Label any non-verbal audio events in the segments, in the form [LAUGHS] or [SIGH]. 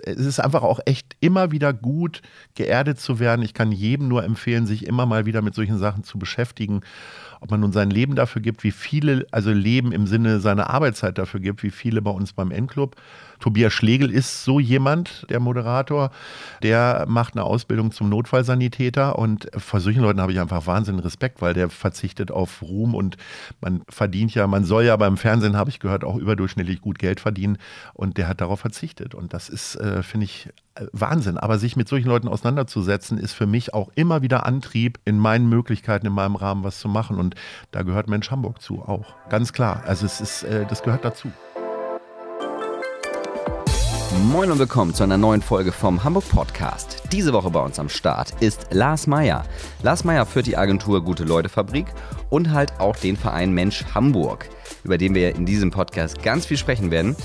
es ist einfach auch echt immer wieder gut, geerdet zu werden. Ich kann jedem nur empfehlen, sich immer mal wieder mit solchen Sachen zu beschäftigen. Ob man nun sein Leben dafür gibt, wie viele, also Leben im Sinne seiner Arbeitszeit dafür gibt, wie viele bei uns beim Endclub. Tobias Schlegel ist so jemand, der Moderator, der macht eine Ausbildung zum Notfallsanitäter und vor solchen Leuten habe ich einfach wahnsinnigen Respekt, weil der verzichtet auf Ruhm und man verdient ja, man soll ja beim Fernsehen, habe ich gehört, auch überdurchschnittlich gut Geld verdienen und der hat darauf verzichtet und das ist, äh, finde ich, äh, Wahnsinn. Aber sich mit solchen Leuten auseinanderzusetzen, ist für mich auch immer wieder Antrieb, in meinen Möglichkeiten, in meinem Rahmen was zu machen und da gehört Mensch Hamburg zu auch, ganz klar. Also es ist, äh, das gehört dazu. Moin und willkommen zu einer neuen Folge vom Hamburg Podcast. Diese Woche bei uns am Start ist Lars Meyer. Lars Meyer führt die Agentur Gute Leute Fabrik und halt auch den Verein Mensch Hamburg, über den wir in diesem Podcast ganz viel sprechen werden.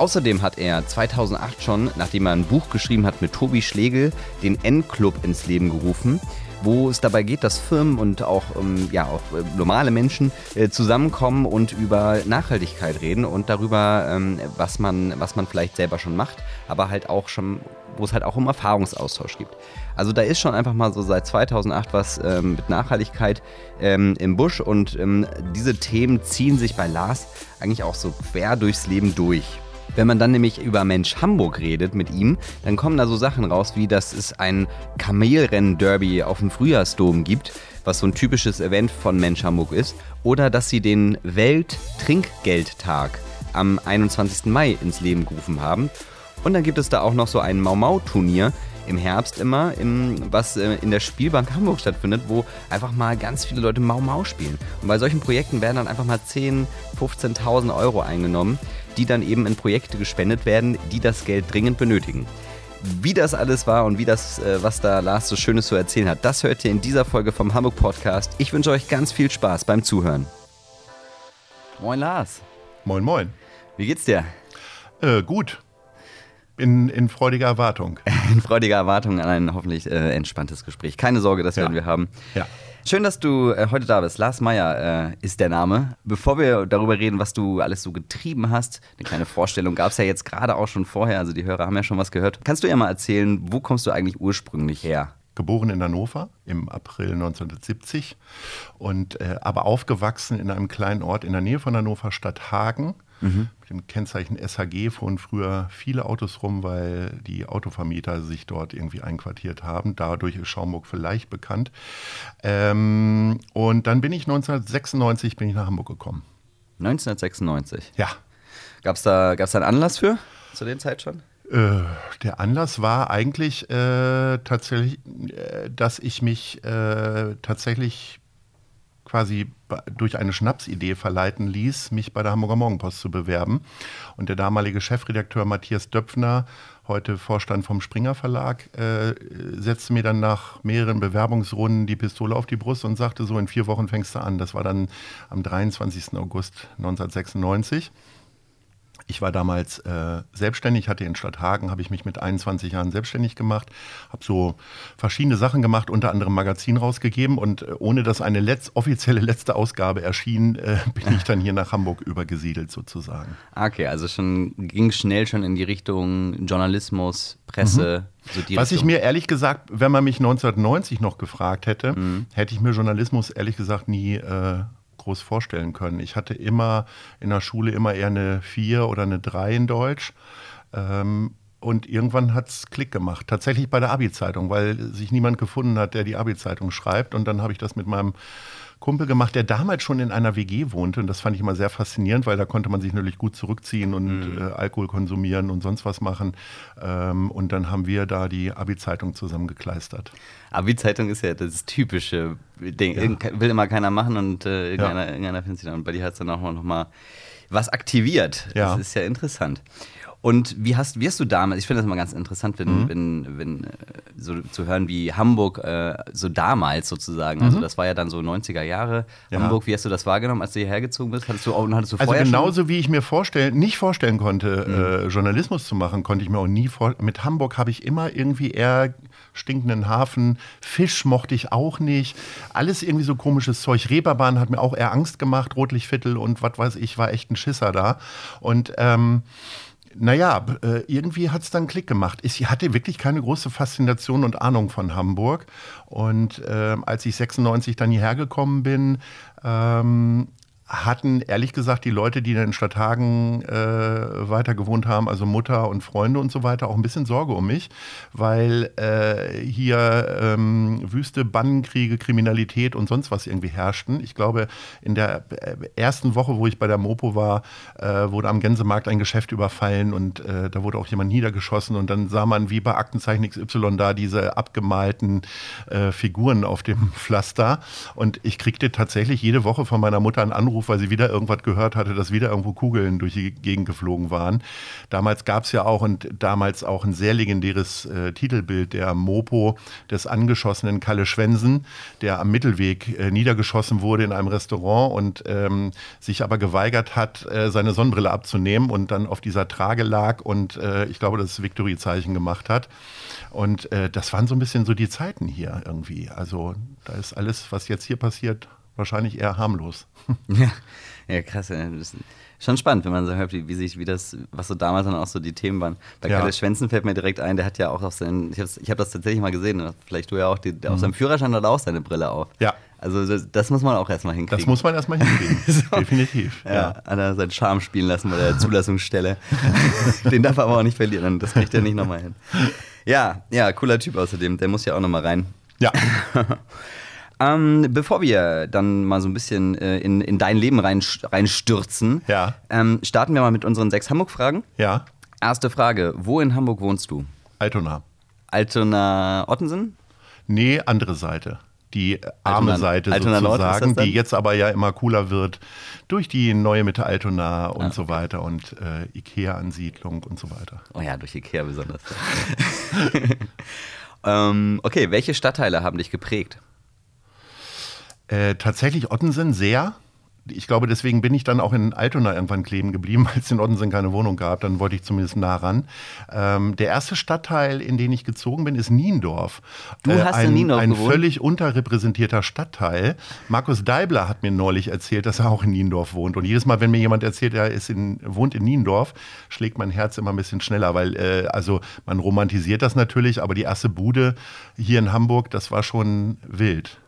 Außerdem hat er 2008 schon, nachdem er ein Buch geschrieben hat mit Tobi Schlegel, den N-Club ins Leben gerufen wo es dabei geht, dass Firmen und auch, ähm, ja, auch äh, normale Menschen äh, zusammenkommen und über Nachhaltigkeit reden und darüber, ähm, was, man, was man vielleicht selber schon macht, aber halt auch schon, wo es halt auch um Erfahrungsaustausch gibt. Also da ist schon einfach mal so seit 2008 was ähm, mit Nachhaltigkeit im Busch und diese Themen ziehen sich bei Lars eigentlich auch so quer durchs Leben durch. Wenn man dann nämlich über Mensch Hamburg redet mit ihm, dann kommen da so Sachen raus, wie dass es ein Kamelrennen-Derby auf dem Frühjahrsdom gibt, was so ein typisches Event von Mensch Hamburg ist, oder dass sie den Welt-Trinkgeldtag am 21. Mai ins Leben gerufen haben. Und dann gibt es da auch noch so ein Mau-Mau-Turnier, im Herbst immer, im, was äh, in der Spielbank Hamburg stattfindet, wo einfach mal ganz viele Leute Mau Mau spielen. Und bei solchen Projekten werden dann einfach mal 10.000, 15.000 Euro eingenommen die dann eben in Projekte gespendet werden, die das Geld dringend benötigen. Wie das alles war und wie das, äh, was da Lars so Schönes zu erzählen hat, das hört ihr in dieser Folge vom Hamburg Podcast. Ich wünsche euch ganz viel Spaß beim Zuhören. Moin Lars. Moin, moin. Wie geht's dir? Äh, gut. In, in freudiger Erwartung. [LAUGHS] in freudiger Erwartung an ein hoffentlich äh, entspanntes Gespräch. Keine Sorge, das ja. werden wir haben. Ja. Schön, dass du äh, heute da bist. Lars Meyer äh, ist der Name. Bevor wir darüber reden, was du alles so getrieben hast, eine kleine Vorstellung gab es ja jetzt gerade auch schon vorher, also die Hörer haben ja schon was gehört. Kannst du ja mal erzählen, wo kommst du eigentlich ursprünglich her? Geboren in Hannover im April 1970 und äh, aber aufgewachsen in einem kleinen Ort in der Nähe von Hannover, Stadt Hagen. Mhm. Mit dem Kennzeichen SHG fuhren früher viele Autos rum, weil die Autovermieter sich dort irgendwie einquartiert haben. Dadurch ist Schaumburg vielleicht bekannt. Ähm, und dann bin ich 1996 bin ich nach Hamburg gekommen. 1996? Ja. Gab es da, gab's da einen Anlass für zu der Zeit schon? Äh, der Anlass war eigentlich äh, tatsächlich, äh, dass ich mich äh, tatsächlich quasi durch eine Schnapsidee verleiten ließ, mich bei der Hamburger Morgenpost zu bewerben. Und der damalige Chefredakteur Matthias Döpfner, heute Vorstand vom Springer Verlag, äh, setzte mir dann nach mehreren Bewerbungsrunden die Pistole auf die Brust und sagte, so in vier Wochen fängst du an. Das war dann am 23. August 1996. Ich war damals äh, selbstständig, hatte in Stadthagen, habe ich mich mit 21 Jahren selbstständig gemacht, habe so verschiedene Sachen gemacht, unter anderem Magazin rausgegeben und äh, ohne dass eine letz offizielle letzte Ausgabe erschien, äh, [LAUGHS] bin ich dann hier nach Hamburg übergesiedelt sozusagen. Okay, also schon ging schnell schon in die Richtung Journalismus, Presse. Mhm. So Was ich mir ehrlich gesagt, wenn man mich 1990 noch gefragt hätte, mhm. hätte ich mir Journalismus ehrlich gesagt nie äh, groß vorstellen können. Ich hatte immer in der Schule immer eher eine 4 oder eine 3 in Deutsch. Ähm, und irgendwann hat es Klick gemacht. Tatsächlich bei der Abi-Zeitung, weil sich niemand gefunden hat, der die Abi-Zeitung schreibt. Und dann habe ich das mit meinem Kumpel gemacht, der damals schon in einer WG wohnte. Und das fand ich immer sehr faszinierend, weil da konnte man sich natürlich gut zurückziehen und mhm. äh, Alkohol konsumieren und sonst was machen. Ähm, und dann haben wir da die Abi-Zeitung zusammengekleistert. Abi-Zeitung ist ja das typische Ding. Ja. Will immer keiner machen und äh, irgendeiner, ja. irgendeiner findet sich dann. Und bei dir hat es dann auch noch mal was aktiviert. Ja. Das ist ja interessant. Und wie hast, wie hast du damals, ich finde das immer ganz interessant, wenn, mhm. wenn, wenn äh, so zu hören, wie Hamburg äh, so damals sozusagen, also mhm. das war ja dann so 90er Jahre, ja. Hamburg, wie hast du das wahrgenommen, als du hierher gezogen bist? Hattest du, hattest du also genauso schon? wie ich mir vorstellen, nicht vorstellen konnte, mhm. äh, Journalismus zu machen, konnte ich mir auch nie vorstellen. Mit Hamburg habe ich immer irgendwie eher stinkenden Hafen, Fisch mochte ich auch nicht, alles irgendwie so komisches Zeug. Reeperbahn hat mir auch eher Angst gemacht, Rotlichtviertel und was weiß ich, war echt ein Schisser da. Und ähm, naja, äh, irgendwie hat es dann Klick gemacht. Ich hatte wirklich keine große Faszination und Ahnung von Hamburg. Und äh, als ich 96 dann hierher gekommen bin, ähm, hatten ehrlich gesagt die Leute, die in den Stadthagen äh, weiter gewohnt haben, also Mutter und Freunde und so weiter, auch ein bisschen Sorge um mich, weil äh, hier ähm, Wüste, Bannenkriege, Kriminalität und sonst was irgendwie herrschten. Ich glaube, in der äh, ersten Woche, wo ich bei der Mopo war, äh, wurde am Gänsemarkt ein Geschäft überfallen und äh, da wurde auch jemand niedergeschossen und dann sah man wie bei Aktenzeichen XY da diese abgemalten äh, Figuren auf dem [LAUGHS] Pflaster und ich kriegte tatsächlich jede Woche von meiner Mutter einen Anruf, Anruf, weil sie wieder irgendwas gehört hatte, dass wieder irgendwo Kugeln durch die Gegend geflogen waren. Damals gab es ja auch und damals auch ein sehr legendäres äh, Titelbild der Mopo des angeschossenen Kalle Schwensen, der am Mittelweg äh, niedergeschossen wurde in einem Restaurant und ähm, sich aber geweigert hat, äh, seine Sonnenbrille abzunehmen und dann auf dieser Trage lag und äh, ich glaube, das Victory-Zeichen gemacht hat. Und äh, das waren so ein bisschen so die Zeiten hier irgendwie. Also da ist alles, was jetzt hier passiert, wahrscheinlich eher harmlos. [LAUGHS] Ja, ja krass. Schon spannend, wenn man so hört, wie, wie, sich, wie das, was so damals dann auch so die Themen waren. Bei ja. Kalle Schwänzen fällt mir direkt ein, der hat ja auch auf seinen, ich habe hab das tatsächlich mal gesehen, vielleicht du ja auch, die, mhm. auf seinem Führerschein hat er auch seine Brille auf. Ja. Also das, das muss man auch erstmal hinkriegen. Das muss man erstmal hinkriegen, [LAUGHS] so. definitiv. Ja, ja, hat er seinen Charme spielen lassen bei der Zulassungsstelle. [LAUGHS] Den darf er aber auch nicht verlieren, das kriegt er nicht nochmal hin. Ja, ja, cooler Typ außerdem, der muss ja auch nochmal rein. Ja. Ähm, bevor wir dann mal so ein bisschen äh, in, in dein Leben rein, reinstürzen, ja. ähm, starten wir mal mit unseren sechs Hamburg-Fragen. Ja. Erste Frage: Wo in Hamburg wohnst du? Altona. Altona-Ottensen? Nee, andere Seite. Die arme Altona, Seite Altona sozusagen, die jetzt aber ja immer cooler wird durch die neue Mitte Altona und ah, so weiter und äh, Ikea-Ansiedlung und so weiter. Oh ja, durch Ikea besonders. [LAUGHS] ähm, okay, welche Stadtteile haben dich geprägt? Äh, tatsächlich Ottensen sehr. Ich glaube, deswegen bin ich dann auch in Altona irgendwann kleben geblieben, [LAUGHS] weil es in Ottensen keine Wohnung gab. Dann wollte ich zumindest nah ran. Ähm, der erste Stadtteil, in den ich gezogen bin, ist Niendorf. Du äh, hast ein, in Niendorf Ein gewohnt? völlig unterrepräsentierter Stadtteil. Markus Deibler hat mir neulich erzählt, dass er auch in Niendorf wohnt. Und jedes Mal, wenn mir jemand erzählt, er ist in, wohnt in Niendorf, schlägt mein Herz immer ein bisschen schneller, weil äh, also man romantisiert das natürlich, aber die erste Bude hier in Hamburg, das war schon wild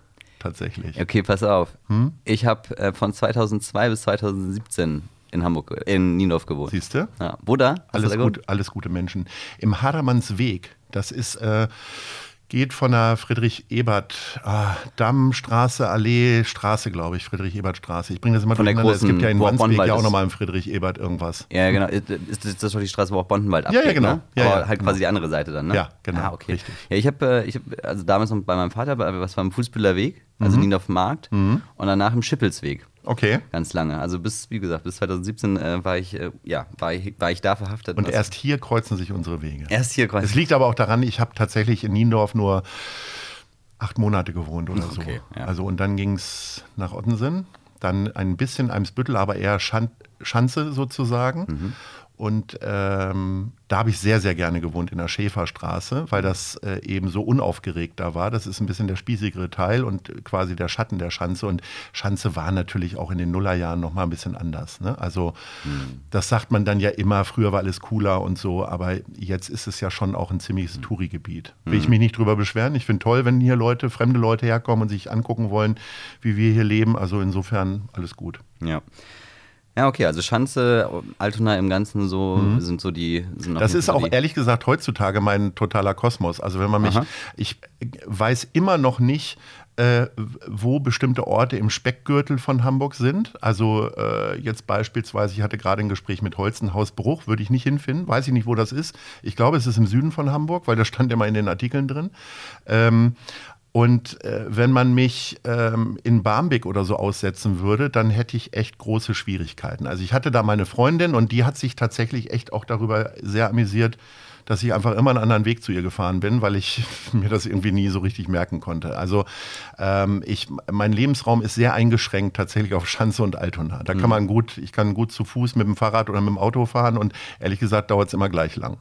tatsächlich. Okay, pass auf. Hm? Ich habe äh, von 2002 bis 2017 in Hamburg, in Niendorf gewohnt. Siehst du? Ja. Wo da? alles, gut, alles gute Menschen. Im Hadermannsweg. Das ist äh, geht von der Friedrich-Ebert, ah, Damm, Straße, Allee, Straße, glaube ich, Friedrich-Ebert-Straße. Ich bringe das immer von der großen, Es gibt ja in Wandsbek ja auch nochmal im Friedrich-Ebert irgendwas. Ja, genau. Ist, ist das doch die Straße, wo auch Bondenwald abgeht, Ja, ja, genau. Ne? Ja, Aber ja, halt genau. quasi die andere Seite dann, ne? Ja, genau. Ah, okay. Richtig. Ja, ich habe, äh, ich hab, also damals bei meinem Vater, was war im Fußbühler Weg, also mhm. Niendorf Markt mhm. und danach im Schippelsweg. Okay. Ganz lange. Also bis, wie gesagt, bis 2017 äh, war, ich, äh, ja, war, ich, war ich da verhaftet. Und erst hier kreuzen sich unsere Wege. Erst hier kreuzen Es liegt aber auch daran, ich habe tatsächlich in Niendorf nur acht Monate gewohnt oder okay, so. Ja. Also und dann ging es nach Ottensen, dann ein bisschen Eimsbüttel, aber eher Schan Schanze sozusagen. Mhm. Und ähm, da habe ich sehr, sehr gerne gewohnt in der Schäferstraße, weil das äh, eben so unaufgeregt da war. Das ist ein bisschen der spießigere Teil und quasi der Schatten der Schanze. Und Schanze war natürlich auch in den Nullerjahren noch mal ein bisschen anders. Ne? Also Mhm. das sagt man dann ja immer, früher war alles cooler und so, aber jetzt ist es ja schon auch ein ziemliches Mhm. Touri-Gebiet. Will ich mich nicht drüber beschweren. Ich finde toll, wenn hier Leute, fremde Leute herkommen und sich angucken wollen, wie wir hier leben. Also insofern alles gut. Ja. Ja, okay, also Schanze, Altona im Ganzen so sind so die. Sind Das ist Fall auch ehrlich gesagt heutzutage mein totaler Kosmos. Also wenn man mich, Aha. ich weiß immer noch nicht, äh, wo bestimmte Orte im Speckgürtel von Hamburg sind. Also äh, jetzt beispielsweise, ich hatte gerade ein Gespräch mit Holzenhausbruch, würde ich nicht hinfinden, weiß ich nicht, wo das ist. Ich glaube, es ist im Süden von Hamburg, weil das stand immer in den Artikeln drin. Ähm, und äh, wenn man mich ähm, in Barmbek oder so aussetzen würde, dann hätte ich echt große Schwierigkeiten. Also ich hatte da meine Freundin und die hat sich tatsächlich echt auch darüber sehr amüsiert, dass ich einfach immer einen anderen Weg zu ihr gefahren bin, weil ich [LAUGHS] mir das irgendwie nie so richtig merken konnte. Also ähm, ich, mein Lebensraum ist sehr eingeschränkt tatsächlich auf Schanze und Altona. Da kann man gut, ich kann gut zu Fuß mit dem Fahrrad oder mit dem Auto fahren und ehrlich gesagt dauert es immer gleich lang.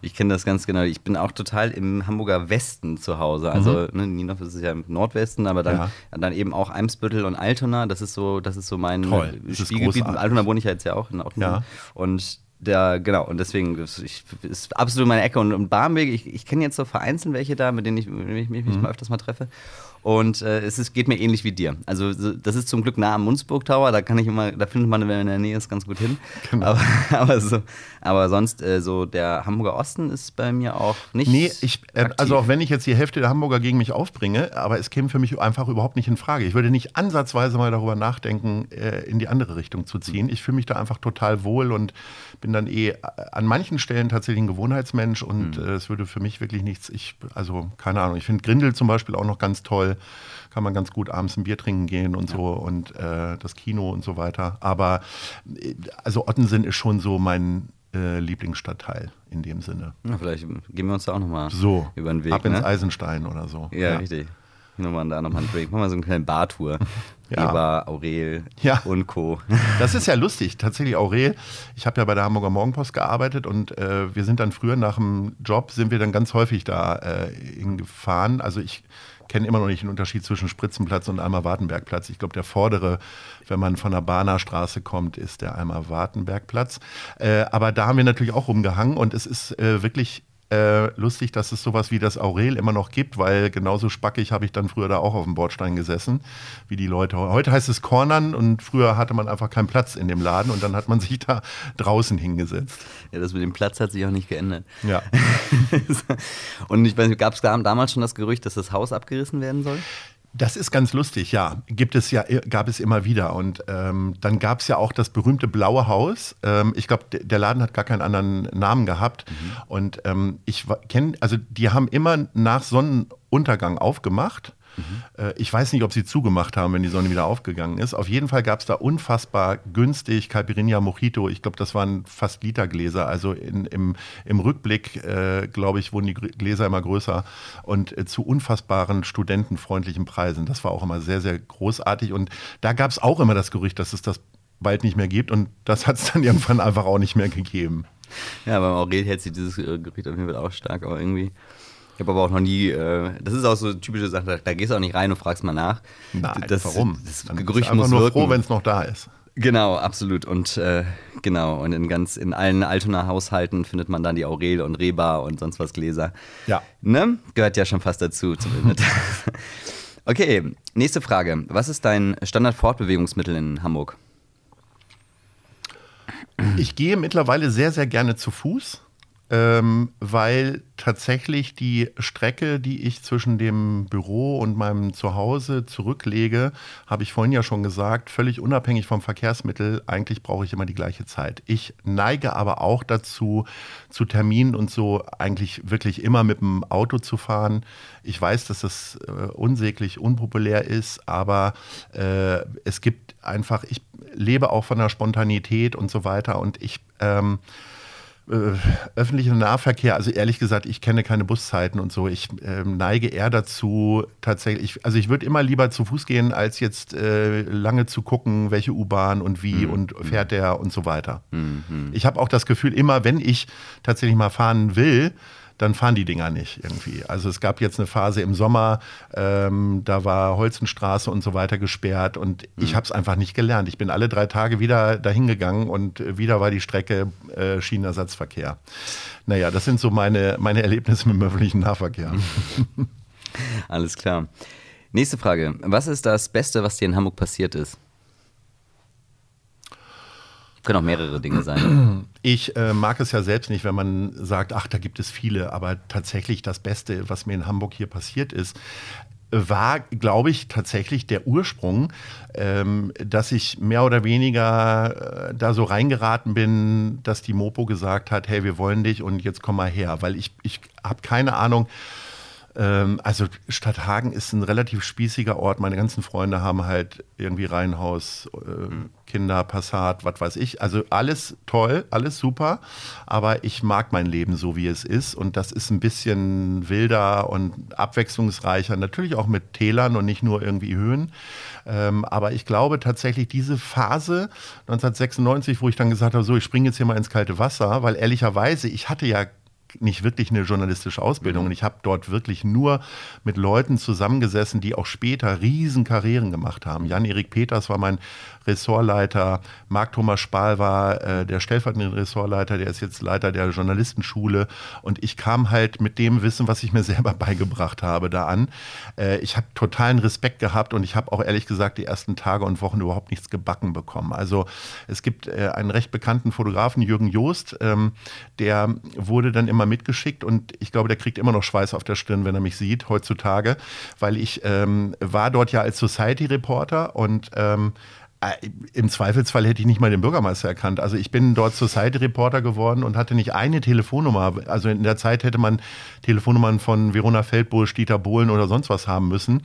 Ich kenne das ganz genau. Ich bin auch total im Hamburger Westen zu Hause. Also ne, Niendorf ist ja im Nordwesten, aber dann, Mhm. Ja. dann eben auch Eimsbüttel und Altona. Das ist so, das ist so mein Toll. Spielgebiet. großartig. Altona wohne ich ja jetzt ja auch in Ottensen. Ja. Und da, genau, und deswegen ich, ist absolut meine Ecke. Und, und Barmbek, ich, ich kenne jetzt so vereinzelt welche da, mit denen ich, mit denen ich mich mhm. mal öfters mal treffe. Und äh, es ist, geht mir ähnlich wie dir. Also das ist zum Glück nah am Munzburg Tower, da kann ich immer, da findet man, wenn man in der Nähe ist, ganz gut hin. Genau. Aber, [LAUGHS] aber, so, aber sonst, äh, so der Hamburger Osten ist bei mir auch nicht. Nee, ich, äh, also auch wenn ich jetzt die Hälfte der Hamburger gegen mich aufbringe, aber es käme für mich einfach überhaupt nicht in Frage. Ich würde nicht ansatzweise mal darüber nachdenken, äh, in die andere Richtung zu ziehen. Ich fühle mich da einfach total wohl und bin dann eh an manchen Stellen tatsächlich ein Gewohnheitsmensch und mhm. Äh, es würde für mich wirklich nichts, ich, also keine Ahnung, ich finde Grindel zum Beispiel auch noch ganz toll kann man ganz gut abends ein Bier trinken gehen und ja. so und äh, das Kino und so weiter. Aber äh, also Ottensen ist schon so mein äh, Lieblingsstadtteil in dem Sinne. Na, vielleicht gehen wir uns da auch nochmal so, über den Weg. Ab ins ne? Eisenstein oder so. Ja, ja. richtig. Nochmal da nochmal einen Break. Machen wir so eine kleine Bartour. [LAUGHS] Ja. Eber, Aurel ja. und Co. [LAUGHS] Das ist ja lustig. Tatsächlich Aurel. Ich habe ja bei der Hamburger Morgenpost gearbeitet und äh, wir sind dann früher nach dem Job, sind wir dann ganz häufig da äh, hingefahren. Also ich kenne immer noch nicht den Unterschied zwischen Spritzenplatz und Eimer-Wartenbergplatz. Ich glaube, der vordere, wenn man von der Bahner Straße kommt, ist der Eimer-Wartenbergplatz. Äh, aber da haben wir natürlich auch rumgehangen und es ist äh, wirklich äh, lustig, dass es sowas wie das Aurel immer noch gibt, weil genauso spackig habe ich dann früher da auch auf dem Bordstein gesessen, wie die Leute. Heute heißt es Cornern und früher hatte man einfach keinen Platz in dem Laden und dann hat man sich da draußen hingesetzt. Ja, das mit dem Platz hat sich auch nicht geändert. Ja. [LAUGHS] und ich weiß nicht, gab es damals schon das Gerücht, dass das Haus abgerissen werden soll? Das ist ganz lustig, ja. Gibt es ja, gab es immer wieder. Und ähm, dann gab es ja auch das berühmte Blaue Haus. Ähm, ich glaube, der Laden hat gar keinen anderen Namen gehabt. Mhm. Und ähm, ich kenne, also die haben immer nach Sonnenuntergang aufgemacht. Mhm. Ich weiß nicht, ob sie zugemacht haben, wenn die Sonne wieder aufgegangen ist. Auf jeden Fall gab es da unfassbar günstig Caipirinha Mojito. Ich glaube, das waren fast Litergläser. Also in, im, im Rückblick, äh, glaube ich, wurden die Gläser immer größer und äh, zu unfassbaren studentenfreundlichen Preisen. Das war auch immer sehr, sehr großartig. Und da gab es auch immer das Gerücht, dass es das bald nicht mehr gibt. Und das hat es dann [LAUGHS] irgendwann einfach auch nicht mehr gegeben. Ja, beim Aurel hält sich dieses äh, Gerücht auf jeden Fall auch stark, aber irgendwie ich habe aber auch noch nie, äh, das ist auch so eine typische Sache, da, da, gehst du auch nicht rein und fragst mal nach. Nein, das, warum? Das Dann Gerücht muss nur wirken. froh, wenn es noch da ist. Genau, absolut. Und äh, genau, und in ganz in allen Altonaer Haushalten findet man dann die Aurel und Reba und sonst was Gläser. Ja. Ne? Gehört ja schon fast dazu, [LAUGHS] okay, nächste Frage. Was ist dein Standard-Fortbewegungsmittel in Hamburg? Ich gehe mittlerweile sehr, sehr gerne zu Fuß ähm, weil tatsächlich die Strecke, die ich zwischen dem Büro und meinem Zuhause zurücklege, habe ich vorhin ja schon gesagt, völlig unabhängig vom Verkehrsmittel, eigentlich brauche ich immer die gleiche Zeit. Ich neige aber auch dazu, zu Terminen und so eigentlich wirklich immer mit dem Auto zu fahren. Ich weiß, dass das äh, unsäglich unpopulär ist, aber äh, es gibt einfach, ich lebe auch von der Spontanität und so weiter und ich ähm, äh, öffentlicher Nahverkehr, also ehrlich gesagt, ich kenne keine Buszeiten und so. Ich äh, neige eher dazu, tatsächlich, also ich würde immer lieber zu Fuß gehen, als jetzt äh, lange zu gucken, welche U-Bahn und wie mhm. und fährt der und so weiter. Mhm. Ich habe auch das Gefühl, immer wenn ich tatsächlich mal fahren will, dann fahren die Dinger nicht irgendwie. Also es gab jetzt eine Phase im Sommer, ähm, da war Holzenstraße und so weiter gesperrt und mhm. ich habe es einfach nicht gelernt. Ich bin alle drei Tage wieder dahin gegangen und wieder war die Strecke äh, Schienenersatzverkehr. Naja, das sind so meine, meine Erlebnisse mit dem öffentlichen Nahverkehr. [LAUGHS] Alles klar. Nächste Frage. Was ist das Beste, was dir in Hamburg passiert ist? Können auch mehrere Dinge sein. [CLEARS THROAT] Ich äh, mag es ja selbst nicht, wenn man sagt, ach, da gibt es viele, aber tatsächlich das Beste, was mir in Hamburg hier passiert ist, war, glaube ich, tatsächlich der Ursprung, ähm, dass ich mehr oder weniger äh, da so reingeraten bin, dass die Mopo gesagt hat, hey, wir wollen dich und jetzt komm mal her, weil ich, ich habe keine Ahnung, ähm, also Stadthagen ist ein relativ spießiger Ort. Meine ganzen Freunde haben halt irgendwie Reihenhaus, äh, Kinder, Passat, was weiß ich. Also alles toll, alles super. Aber ich mag mein Leben so, wie es ist. Und das ist ein bisschen wilder und abwechslungsreicher. Natürlich auch mit Tälern und nicht nur irgendwie Höhen. Ähm, aber ich glaube tatsächlich diese Phase 1996, wo ich dann gesagt habe, so, ich springe jetzt hier mal ins kalte Wasser, weil ehrlicherweise, ich hatte ja nicht wirklich eine journalistische Ausbildung. Mhm. Und ich habe dort wirklich nur mit Leuten zusammengesessen, die auch später Riesenkarrieren gemacht haben. Jan-Erik Peters war mein Ressortleiter, Marc-Thomas Spahl war äh, der stellvertretende Ressortleiter, der ist jetzt Leiter der Journalistenschule. Und ich kam halt mit dem Wissen, was ich mir [LAUGHS] selber beigebracht habe, da an. Äh, ich habe totalen Respekt gehabt und ich habe auch ehrlich gesagt die ersten Tage und Wochen überhaupt nichts gebacken bekommen. Also es gibt äh, einen recht bekannten Fotografen, Jürgen Joost, ähm, der wurde dann immer mitgeschickt und ich glaube, der kriegt immer noch Schweiß auf der Stirn, wenn er mich sieht heutzutage, weil ich ähm, war dort ja als Society-Reporter und ähm, äh, im Zweifelsfall hätte ich nicht mal den Bürgermeister erkannt. Also ich bin dort Society-Reporter geworden und hatte nicht eine Telefonnummer. Also in der Zeit hätte man Telefonnummern von Verona Feldbusch, Dieter Bohlen oder sonst was haben müssen.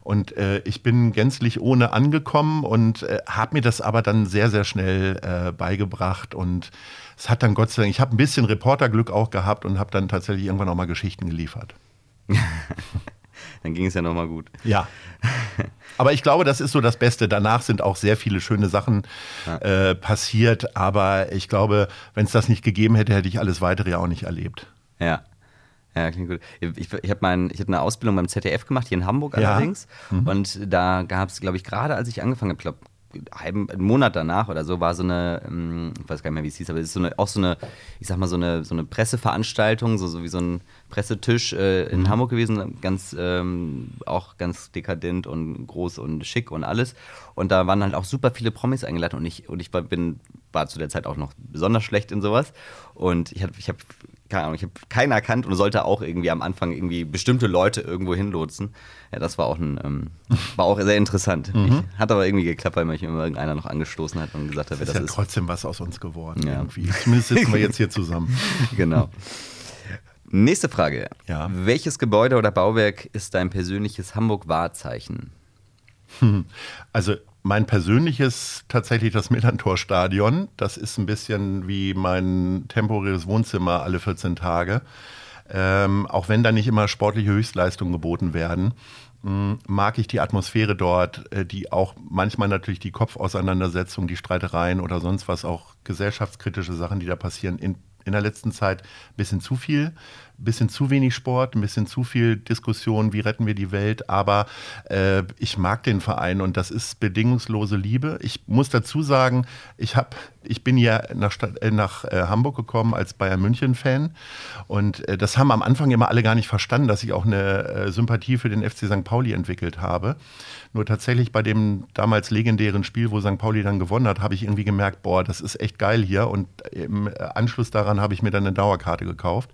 Und äh, ich bin gänzlich ohne angekommen und äh, habe mir das aber dann sehr, sehr schnell äh, beigebracht. Und es hat dann Gott sei Dank, ich habe ein bisschen Reporterglück auch gehabt und habe dann tatsächlich irgendwann auch mal Geschichten geliefert. [LAUGHS] dann ging es ja nochmal gut. Ja. Aber ich glaube, das ist so das Beste. Danach sind auch sehr viele schöne Sachen ja. äh, passiert. Aber ich glaube, wenn es das nicht gegeben hätte, hätte ich alles weitere ja auch nicht erlebt. Ja. Ja, klingt gut. Ich, ich habe hab eine Ausbildung beim ZDF gemacht, hier in Hamburg ja. allerdings. Mhm. Und da gab es, glaube ich, gerade als ich angefangen habe, glaube einen Monat danach oder so war so eine, ähm, ich weiß gar nicht mehr, wie es hieß, aber es ist so eine, auch so eine, ich sag mal, so eine, so eine Presseveranstaltung, so, so wie so ein Pressetisch äh, in mhm. Hamburg gewesen, ganz, ähm, auch ganz dekadent und groß und schick und alles. Und da waren halt auch super viele Promis eingeladen und ich, und ich bin, war zu der Zeit auch noch besonders schlecht in sowas. Und ich habe ich hab keine Ahnung, ich habe keinen erkannt und sollte auch irgendwie am Anfang irgendwie bestimmte Leute irgendwo hinlotsen. Ja, das war auch ein, ähm, [LAUGHS] war auch sehr interessant. Mhm. Ich, hat aber irgendwie geklappt, weil mich immer irgendeiner noch angestoßen hat und gesagt hat, wer das ist. Ist ja trotzdem was aus uns geworden ja. irgendwie. Zumindest sitzen wir jetzt hier zusammen. [LAUGHS] genau. Nächste Frage. Ja. Welches Gebäude oder Bauwerk ist dein persönliches Hamburg-Wahrzeichen? Also mein persönliches tatsächlich das Millantor-Stadion. Das ist ein bisschen wie mein temporäres Wohnzimmer alle 14 Tage. Ähm, auch wenn da nicht immer sportliche Höchstleistungen geboten werden, mh, mag ich die Atmosphäre dort, äh, die auch manchmal natürlich die Kopfauseinandersetzung, die Streitereien oder sonst was, auch gesellschaftskritische Sachen, die da passieren, in, in der letzten Zeit ein bisschen zu viel ein bisschen zu wenig Sport, ein bisschen zu viel Diskussion, wie retten wir die Welt. Aber äh, ich mag den Verein und das ist bedingungslose Liebe. Ich muss dazu sagen, ich, hab, ich bin ja nach, Stadt, äh, nach äh, Hamburg gekommen als Bayern München-Fan. Und äh, das haben am Anfang immer alle gar nicht verstanden, dass ich auch eine äh, Sympathie für den FC St. Pauli entwickelt habe. Nur tatsächlich bei dem damals legendären Spiel, wo St. Pauli dann gewonnen hat, habe ich irgendwie gemerkt, boah, das ist echt geil hier. Und im Anschluss daran habe ich mir dann eine Dauerkarte gekauft.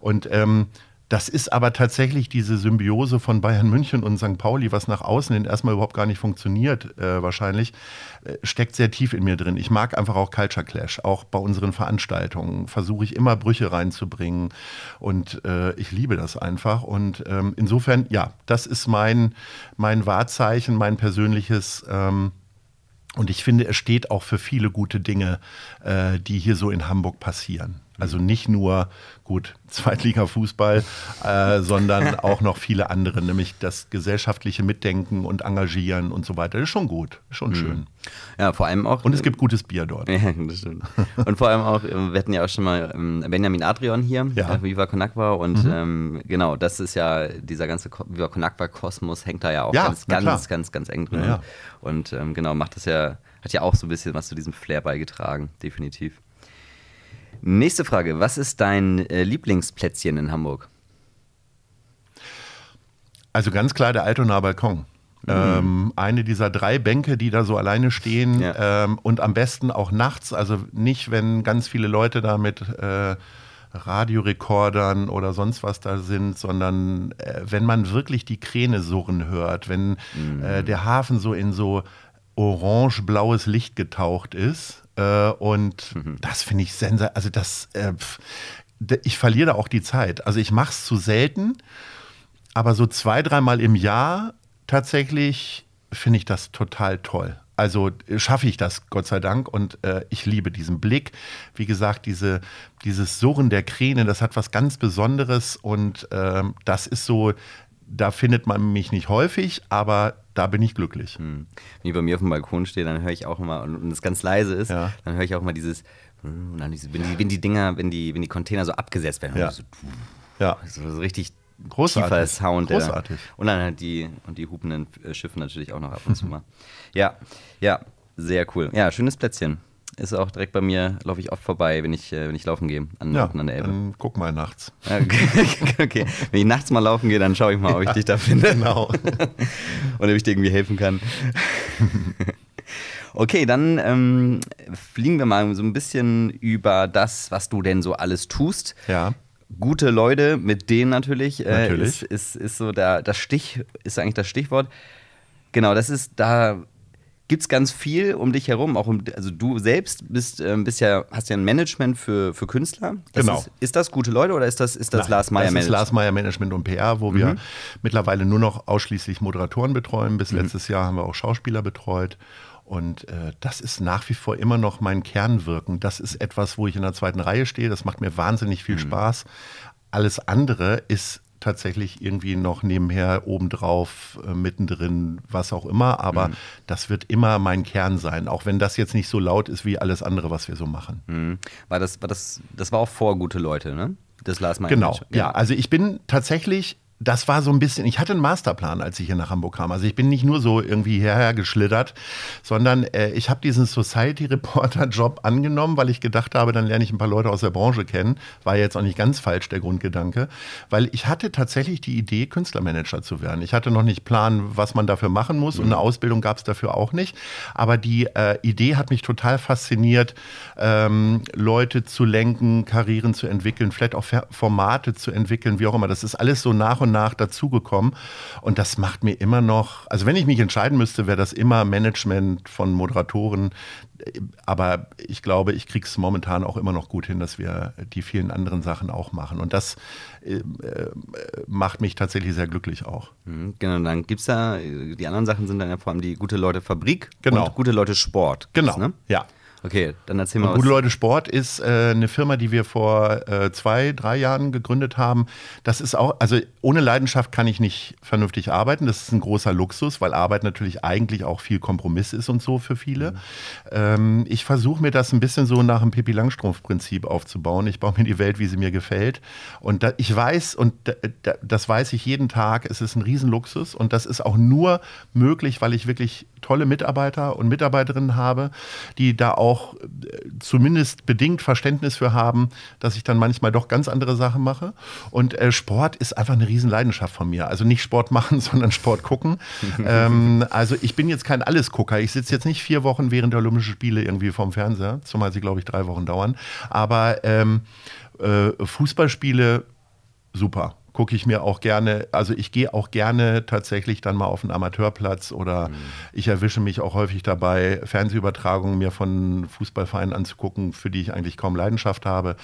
Und ähm, das ist aber tatsächlich diese Symbiose von Bayern München und St. Pauli, was nach außen hin erstmal überhaupt gar nicht funktioniert, äh, wahrscheinlich, äh, steckt sehr tief in mir drin. Ich mag einfach auch Culture Clash. Auch bei unseren Veranstaltungen versuche ich immer Brüche reinzubringen und äh, ich liebe das einfach. Und ähm, insofern, ja, das ist mein, mein Wahrzeichen, mein persönliches. Ähm, und ich finde, es steht auch für viele gute Dinge, äh, die hier so in Hamburg passieren. Also nicht nur gut Zweitliga-Fußball, äh, sondern [LAUGHS] auch noch viele andere, nämlich das gesellschaftliche Mitdenken und Engagieren und so weiter. Das ist schon gut, schon mhm. schön. Ja, vor allem auch. Und es gibt gutes Bier dort. [LAUGHS] Ja, das stimmt. und vor allem auch, wir hatten ja auch schon mal ähm, Benjamin Adrian hier, ja. äh, Viva Conakwa. Und mhm. ähm, genau, das ist ja, dieser ganze Viva Conakwa-Kosmos hängt da ja auch ja, ganz, ganz, ganz, ganz, ganz eng drin. Ja, und ähm, genau, macht das ja, hat ja auch so ein bisschen was zu diesem Flair beigetragen, definitiv. Nächste Frage. Was ist dein äh, Lieblingsplätzchen in Hamburg? Also ganz klar der Altonaer Balkon. Mhm. Ähm, eine dieser drei Bänke, die da so alleine stehen ja. ähm, und am besten auch nachts, also nicht, wenn ganz viele Leute da mit äh, Radiorekordern oder sonst was da sind, sondern äh, wenn man wirklich die Kräne surren hört, wenn mhm. äh, der Hafen so in so orange-blaues Licht getaucht ist äh, und mhm. das finde ich sensationell. Also das, äh, ich verliere da auch die Zeit. Also ich mache es zu selten, aber so zwei, dreimal im Jahr tatsächlich finde ich das total toll. Also schaffe ich das, Gott sei Dank. Und äh, ich liebe diesen Blick. Wie gesagt, diese, dieses Surren der Kräne, das hat was ganz Besonderes. Und ähm, das ist so, da findet man mich nicht häufig, aber da bin ich glücklich. Hm. Wenn ich bei mir auf dem Balkon stehe, dann höre ich auch immer, und es ganz leise ist, ja. dann höre ich auch immer dieses diese, wenn, die, wenn die Dinger, wenn die, wenn die Container so abgesetzt werden, Ja. so, Ja, so, so richtig Großartig. tiefer Sound. der- Großartig. Und dann halt die, und die hupenden äh, Schiffe natürlich auch noch ab und zu mal. [LAUGHS] Ja, ja, sehr cool. Ja, schönes Plätzchen. Ist auch direkt bei mir, laufe ich oft vorbei, wenn ich, äh, wenn ich laufen gehe an, ja an der Elbe. dann guck mal nachts. Okay. [LAUGHS] okay, wenn ich nachts mal laufen gehe, dann schaue ich mal, ob ich dich da finde. [LAUGHS] Genau. [LAUGHS] Und ob ich dir irgendwie helfen kann. Okay, dann ähm, fliegen wir mal so ein bisschen über das, was du denn so alles tust. Ja. Gute Leute, mit denen natürlich, äh, Natürlich. Ist, ist, ist so der, das Stich, ist eigentlich das Stichwort. Genau, das ist, da gibt es ganz viel um dich herum. Auch um, also du selbst bist, ähm, bist ja, hast ja ein Management für, für Künstler. Das Genau. Ist, ist das gute Leute oder ist das, ist das Nein, Lars Meyer Das ist Management? Lars Meyer Management und PR, wo wir mittlerweile nur noch ausschließlich Moderatoren betreuen. Bis letztes Jahr haben wir auch Schauspieler betreut. Und äh, das ist nach wie vor immer noch mein Kernwirken. Das ist etwas, wo ich in der zweiten Reihe stehe. Das macht mir wahnsinnig viel Spaß. Alles andere ist tatsächlich irgendwie noch nebenher, obendrauf, äh, mittendrin, was auch immer. Aber das wird immer mein Kern sein, auch wenn das jetzt nicht so laut ist wie alles andere, was wir so machen. Mhm. War das, war das, das war auch vor gute Leute, ne? Das Lars Meyer Genau, Management. ja. Also ich bin tatsächlich, das war so ein bisschen, ich hatte einen Masterplan, als ich hier nach Hamburg kam. Also ich bin nicht nur so irgendwie hierher geschlittert, sondern äh, ich habe diesen Society-Reporter-Job angenommen, weil ich gedacht habe, dann lerne ich ein paar Leute aus der Branche kennen. War jetzt auch nicht ganz falsch der Grundgedanke, weil ich hatte tatsächlich die Idee, Künstlermanager zu werden. Ich hatte noch nicht Plan, was man dafür machen muss und eine Ausbildung gab es dafür auch nicht. Aber die äh, Idee hat mich total fasziniert, ähm, Leute zu lenken, Karrieren zu entwickeln, vielleicht auch Formate zu entwickeln, wie auch immer. Das ist alles so nach und nach dazugekommen. Und das macht mir immer noch, also wenn ich mich entscheiden müsste, wäre das immer Management von Moderatoren. Aber ich glaube, ich kriege es momentan auch immer noch gut hin, dass wir die vielen anderen Sachen auch machen. Und das äh, äh, macht mich tatsächlich sehr glücklich auch. Mhm, Genau, dann gibt es da, die anderen Sachen sind dann ja vor allem die gute Leute Fabrik Genau. und gute Leute Sport. Genau. Ne? Ja. Okay, dann erzähl mal Und was. Gute Leute Sport ist äh, eine Firma, die wir vor äh, zwei, drei Jahren gegründet haben. Das ist auch, also ohne Leidenschaft kann ich nicht vernünftig arbeiten. Das ist ein großer Luxus, weil Arbeit natürlich eigentlich auch viel Kompromiss ist und so für viele. Ähm, ich versuche mir das ein bisschen so nach dem Pippi Langstrumpf-Prinzip aufzubauen. Ich baue mir die Welt, wie sie mir gefällt. Und da, ich weiß, und da, da, das weiß ich jeden Tag, es ist ein Riesenluxus. Und das ist auch nur möglich, weil ich wirklich tolle Mitarbeiter und Mitarbeiterinnen habe, die da auch äh, zumindest bedingt Verständnis für haben, dass ich dann manchmal doch ganz andere Sachen mache. Und äh, Sport ist einfach eine Riesenleidenschaft von mir. Also nicht Sport machen, [LAUGHS] sondern Sport gucken. ähm, also ich bin jetzt kein Allesgucker. Ich sitze jetzt nicht vier Wochen während der Olympischen Spiele irgendwie vorm Fernseher, zumal sie, glaube ich, drei Wochen dauern. Aber ähm, äh, Fußballspiele, super. Gucke ich mir auch gerne, also ich gehe auch gerne tatsächlich dann mal auf einen Amateurplatz oder ich erwische mich auch häufig dabei, Fernsehübertragungen mir von Fußballvereinen anzugucken, für die ich eigentlich kaum Leidenschaft habe.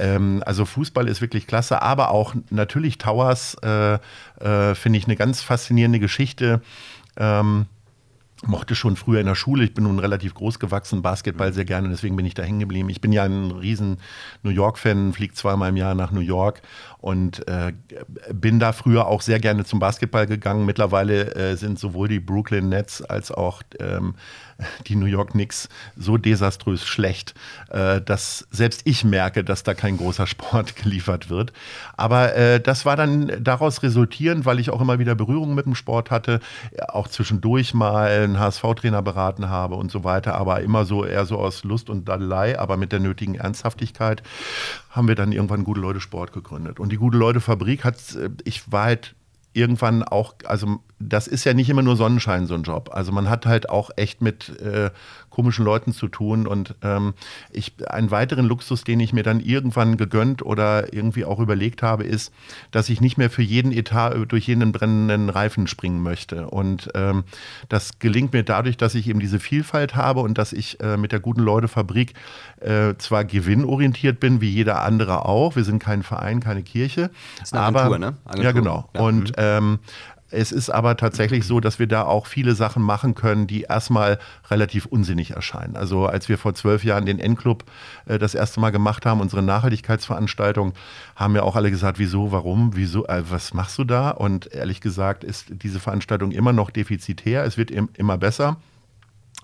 Ähm, also Fußball ist wirklich klasse, aber auch natürlich Towers äh, äh, finde ich eine ganz faszinierende Geschichte. Ähm, mochte schon früher in der Schule, ich bin nun relativ groß gewachsen, Basketball sehr gerne, deswegen bin ich da hängen geblieben. Ich bin ja ein riesen New York-Fan, fliege zweimal im Jahr nach New York und äh, bin da früher auch sehr gerne zum Basketball gegangen. Mittlerweile äh, sind sowohl die Brooklyn Nets als auch ähm, die New York Knicks so desaströs schlecht, äh, dass selbst ich merke, dass da kein großer Sport [LAUGHS] geliefert wird. Aber äh, das war dann daraus resultierend, weil ich auch immer wieder Berührung mit dem Sport hatte, auch zwischendurch mal einen HSV-Trainer beraten habe und so weiter, aber immer so eher so aus Lust und Daddelei, aber mit der nötigen Ernsthaftigkeit haben wir dann irgendwann Gute Leute Sport gegründet. Und die Gute Leute Fabrik hat, äh, ich war halt irgendwann auch, also das ist ja nicht immer nur Sonnenschein, so ein Job. Also man hat halt auch echt mit äh, komischen Leuten zu tun. Und ähm, ich, einen weiteren Luxus, den ich mir dann irgendwann gegönnt oder irgendwie auch überlegt habe, ist, dass ich nicht mehr für jeden Etat durch jeden brennenden Reifen springen möchte. Und ähm, das gelingt mir dadurch, dass ich eben diese Vielfalt habe und dass ich äh, mit der guten Leute Fabrik äh, zwar gewinnorientiert bin, wie jeder andere auch. Wir sind kein Verein, keine Kirche. Das ist eine aber, Agentur, ne? Agentur. Ja, genau. Ja. Und ähm, es ist aber tatsächlich so, dass wir da auch viele Sachen machen können, die erstmal relativ unsinnig erscheinen. Also als wir vor zwölf Jahren den N-Club äh, das erste Mal gemacht haben, unsere Nachhaltigkeitsveranstaltung, haben ja auch alle gesagt, wieso, warum, wieso, äh, was machst du da? Und ehrlich gesagt ist diese Veranstaltung immer noch defizitär. Es wird im, immer besser.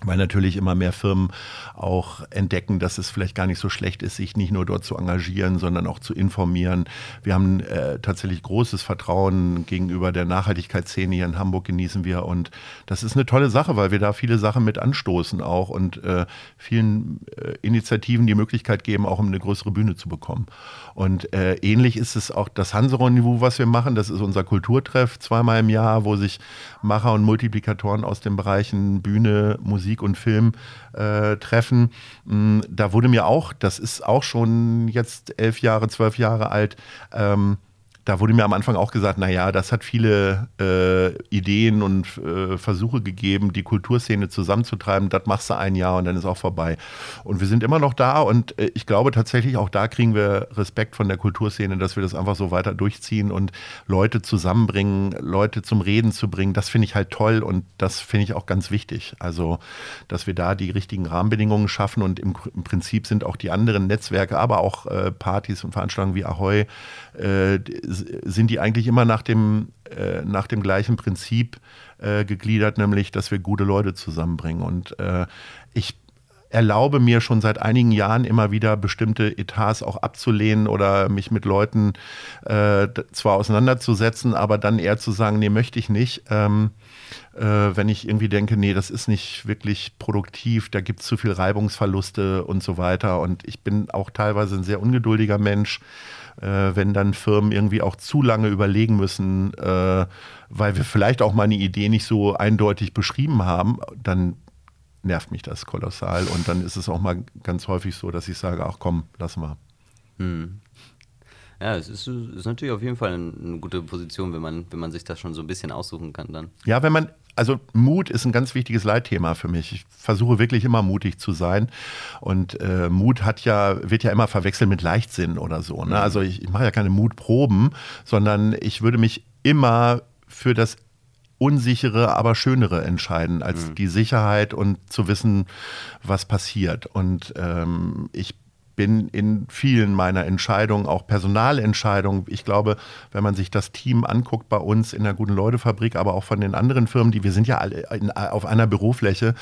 Weil natürlich immer mehr Firmen auch entdecken, dass es vielleicht gar nicht so schlecht ist, sich nicht nur dort zu engagieren, sondern auch zu informieren. Wir haben äh, tatsächlich großes Vertrauen gegenüber der Nachhaltigkeitsszene hier in Hamburg genießen wir und das ist eine tolle Sache, weil wir da viele Sachen mit anstoßen auch und äh, vielen äh, Initiativen die Möglichkeit geben, auch um eine größere Bühne zu bekommen. Und äh, ähnlich ist es auch das Hanseron-Niveau, was wir machen. Das ist unser Kulturtreff zweimal im Jahr, wo sich Macher und Multiplikatoren aus den Bereichen Bühne, Musik, Musik und Film äh, treffen. Mm, da wurde mir auch, das ist auch schon jetzt elf Jahre, zwölf Jahre alt, ähm, da wurde mir am Anfang auch gesagt, naja, das hat viele äh, Ideen und äh, Versuche gegeben, die Kulturszene zusammenzutreiben. Das machst du ein Jahr und dann ist auch vorbei. Und wir sind immer noch da und äh, ich glaube tatsächlich, auch da kriegen wir Respekt von der Kulturszene, dass wir das einfach so weiter durchziehen und Leute zusammenbringen, Leute zum Reden zu bringen. Das finde ich halt toll und das finde ich auch ganz wichtig. Also, dass wir da die richtigen Rahmenbedingungen schaffen und im, im Prinzip sind auch die anderen Netzwerke, aber auch äh, Partys und Veranstaltungen wie Ahoy, äh, sind die eigentlich immer nach dem, äh, nach dem gleichen Prinzip äh, gegliedert, nämlich, dass wir gute Leute zusammenbringen. Und äh, ich erlaube mir schon seit einigen Jahren immer wieder bestimmte Etats auch abzulehnen oder mich mit Leuten äh, zwar auseinanderzusetzen, aber dann eher zu sagen, nee, möchte ich nicht. Ähm, äh, wenn ich irgendwie denke, nee, das ist nicht wirklich produktiv, da gibt es zu viel Reibungsverluste und so weiter. Und ich bin auch teilweise ein sehr ungeduldiger Mensch äh, wenn dann Firmen irgendwie auch zu lange überlegen müssen, äh, weil wir vielleicht auch mal eine Idee nicht so eindeutig beschrieben haben, dann nervt mich das kolossal. Und dann ist es auch mal ganz häufig so, dass ich sage, ach komm, lass mal. Hm. Ja, es ist, ist, natürlich auf jeden Fall eine gute Position, wenn man, wenn man sich das schon so ein bisschen aussuchen kann dann. Ja, wenn man, also Mut ist ein ganz wichtiges Leitthema für mich. Ich versuche wirklich immer mutig zu sein. Und äh, Mut hat ja, wird ja immer verwechselt mit Leichtsinn oder so. Ne? Mhm. Also ich, ich mache ja keine Mutproben, sondern ich würde mich immer für das unsichere, aber schönere entscheiden als mhm. die Sicherheit und zu wissen, was passiert. Und ähm, ich bin in vielen meiner Entscheidungen, auch Personalentscheidungen. Ich glaube, wenn man sich das Team anguckt bei uns in der Guten Leute Fabrik, aber auch von den anderen Firmen, die wir sind ja alle in, auf einer Bürofläche,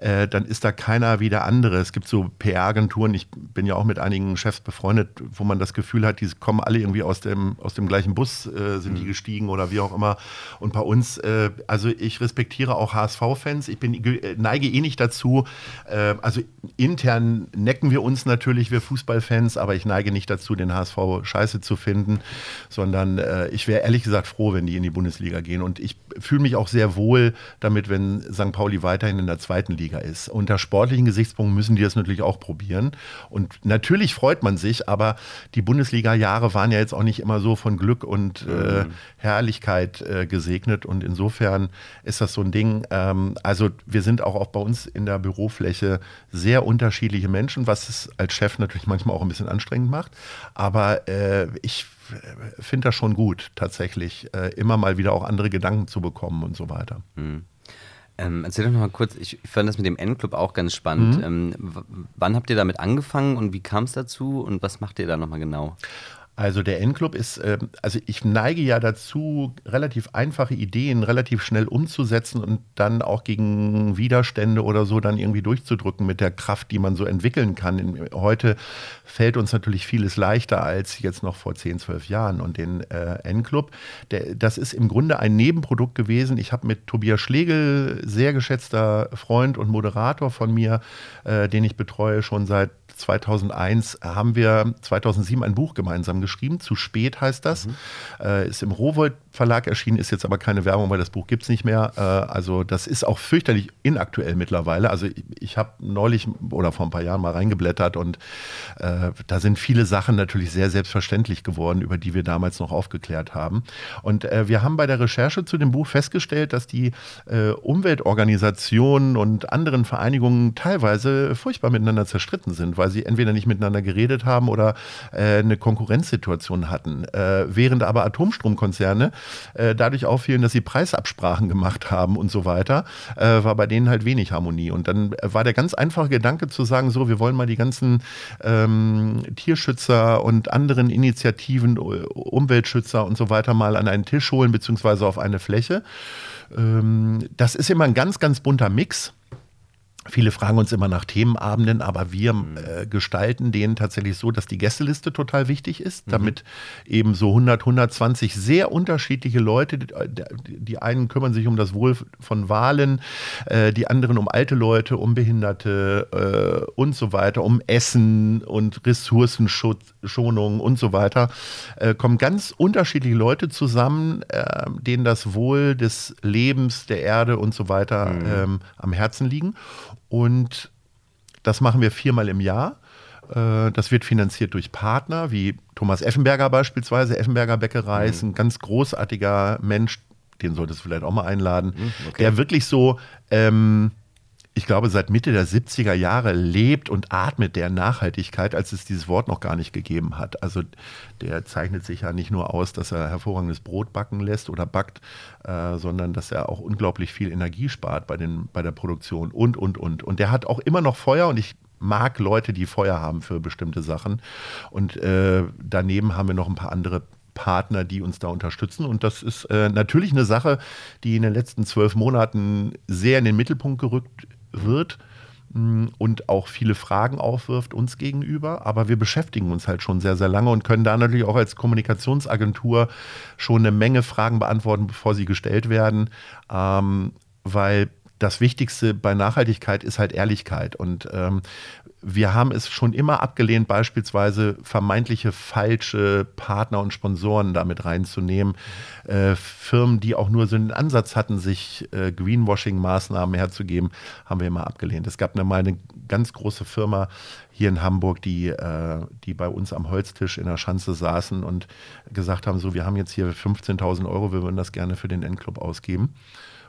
äh, dann ist da keiner wie der andere. Es gibt so PR-Agenturen, ich bin ja auch mit einigen Chefs befreundet, wo man das Gefühl hat, die kommen alle irgendwie aus dem, aus dem gleichen Bus, äh, sind mhm. die gestiegen oder wie auch immer. Und bei uns, äh, also ich respektiere auch HSV-Fans, ich bin, äh, neige eh nicht dazu, äh, also intern necken wir uns natürlich, wir Fußballfans, aber ich neige nicht dazu, den HSV scheiße zu finden, sondern äh, ich wäre ehrlich gesagt froh, wenn die in die Bundesliga gehen. Und ich fühle mich auch sehr wohl damit, wenn St. Pauli weiterhin in der zweiten Liga ist. Unter sportlichen Gesichtspunkten müssen die das natürlich auch probieren. Und natürlich freut man sich, aber die Bundesliga-Jahre waren ja jetzt auch nicht immer so von Glück und äh, mhm. Herrlichkeit äh, gesegnet. Und insofern ist das so ein Ding. Ähm, also wir sind auch, auch bei uns in der Bürofläche sehr unterschiedliche Menschen, was es als Chef natürlich manchmal auch ein bisschen anstrengend macht. Aber äh, ich finde das schon gut, tatsächlich äh, immer mal wieder auch andere Gedanken zu bekommen und so weiter. Mhm. Ähm, erzähl doch noch mal kurz, ich fand das mit dem N-Club auch ganz spannend. Mhm. Ähm, wann habt ihr damit angefangen und wie kam es dazu und was macht ihr da nochmal genau? Also der N-Club ist, äh, also ich neige ja dazu, relativ einfache Ideen relativ schnell umzusetzen und dann auch gegen Widerstände oder so dann irgendwie durchzudrücken mit der Kraft, die man so entwickeln kann. Heute fällt uns natürlich vieles leichter als jetzt noch vor 10, 12 Jahren. Und den äh, N-Club, das ist im Grunde ein Nebenprodukt gewesen. Ich habe mit Tobias Schlegel, sehr geschätzter Freund und Moderator von mir, äh, den ich betreue schon seit 2001 haben wir 2007 ein Buch gemeinsam geschrieben. Zu spät heißt das. Mhm. Äh, ist im Rowold Verlag erschienen, ist jetzt aber keine Werbung, weil das Buch gibt es nicht mehr. Äh, also das ist auch fürchterlich inaktuell mittlerweile. Also ich, ich habe neulich oder vor ein paar Jahren mal reingeblättert und äh, da sind viele Sachen natürlich sehr selbstverständlich geworden, über die wir damals noch aufgeklärt haben. Und äh, wir haben bei der Recherche zu dem Buch festgestellt, dass die äh, Umweltorganisationen und anderen Vereinigungen teilweise furchtbar miteinander zerstritten sind, weil sie entweder nicht miteinander geredet haben oder äh, eine Konkurrenzsituation hatten. Äh, während aber Atomstromkonzerne äh, dadurch auffielen, dass sie Preisabsprachen gemacht haben und so weiter, äh, war bei denen halt wenig Harmonie. Und dann war der ganz einfache Gedanke zu sagen, so, wir wollen mal die ganzen ähm, Tierschützer und anderen Initiativen, Umweltschützer und so weiter mal an einen Tisch holen, beziehungsweise auf eine Fläche. Ähm, das ist immer ein ganz, ganz bunter Mix. Viele fragen uns immer nach Themenabenden, aber wir mhm. äh, gestalten den tatsächlich so, dass die Gästeliste total wichtig ist, mhm. damit eben so 100, 120 sehr unterschiedliche Leute, die, die einen kümmern sich um das Wohl von Wahlen, äh, die anderen um alte Leute, um Behinderte äh, und so weiter, um Essen und Ressourcenschonung und so weiter, äh, kommen ganz unterschiedliche Leute zusammen, äh, denen das Wohl des Lebens, der Erde und so weiter mhm. ähm, am Herzen liegen. Und das machen wir viermal im Jahr. Äh, das wird finanziert durch Partner wie Thomas Effenberger beispielsweise. Effenberger Bäckerei mhm. ist ein ganz großartiger Mensch, den solltest du vielleicht auch mal einladen, mhm, okay. der wirklich so ähm, ich glaube, seit Mitte der 70er Jahre lebt und atmet der Nachhaltigkeit, als es dieses Wort noch gar nicht gegeben hat. Also der zeichnet sich ja nicht nur aus, dass er hervorragendes Brot backen lässt oder backt, äh, sondern dass er auch unglaublich viel Energie spart bei, den, bei der Produktion und, und, und. Und der hat auch immer noch Feuer und ich mag Leute, die Feuer haben für bestimmte Sachen. Und äh, daneben haben wir noch ein paar andere Partner, die uns da unterstützen. Und das ist äh, natürlich eine Sache, die in den letzten zwölf Monaten sehr in den Mittelpunkt gerückt wird mm, und auch viele Fragen aufwirft uns gegenüber. Aber wir beschäftigen uns halt schon sehr, sehr lange und können da natürlich auch als Kommunikationsagentur schon eine Menge Fragen beantworten, bevor sie gestellt werden, ähm, weil das Wichtigste bei Nachhaltigkeit ist halt Ehrlichkeit. Und ähm, wir haben es schon immer abgelehnt, beispielsweise vermeintliche falsche Partner und Sponsoren damit reinzunehmen. Äh, Firmen, die auch nur so einen Ansatz hatten, sich äh, Greenwashing-Maßnahmen herzugeben, haben wir immer abgelehnt. Es gab mal eine ganz große Firma hier in Hamburg, die, äh, die bei uns am Holztisch in der Schanze saßen und gesagt haben, so, wir haben jetzt hier 15.000 Euro, wir würden das gerne für den Endclub ausgeben.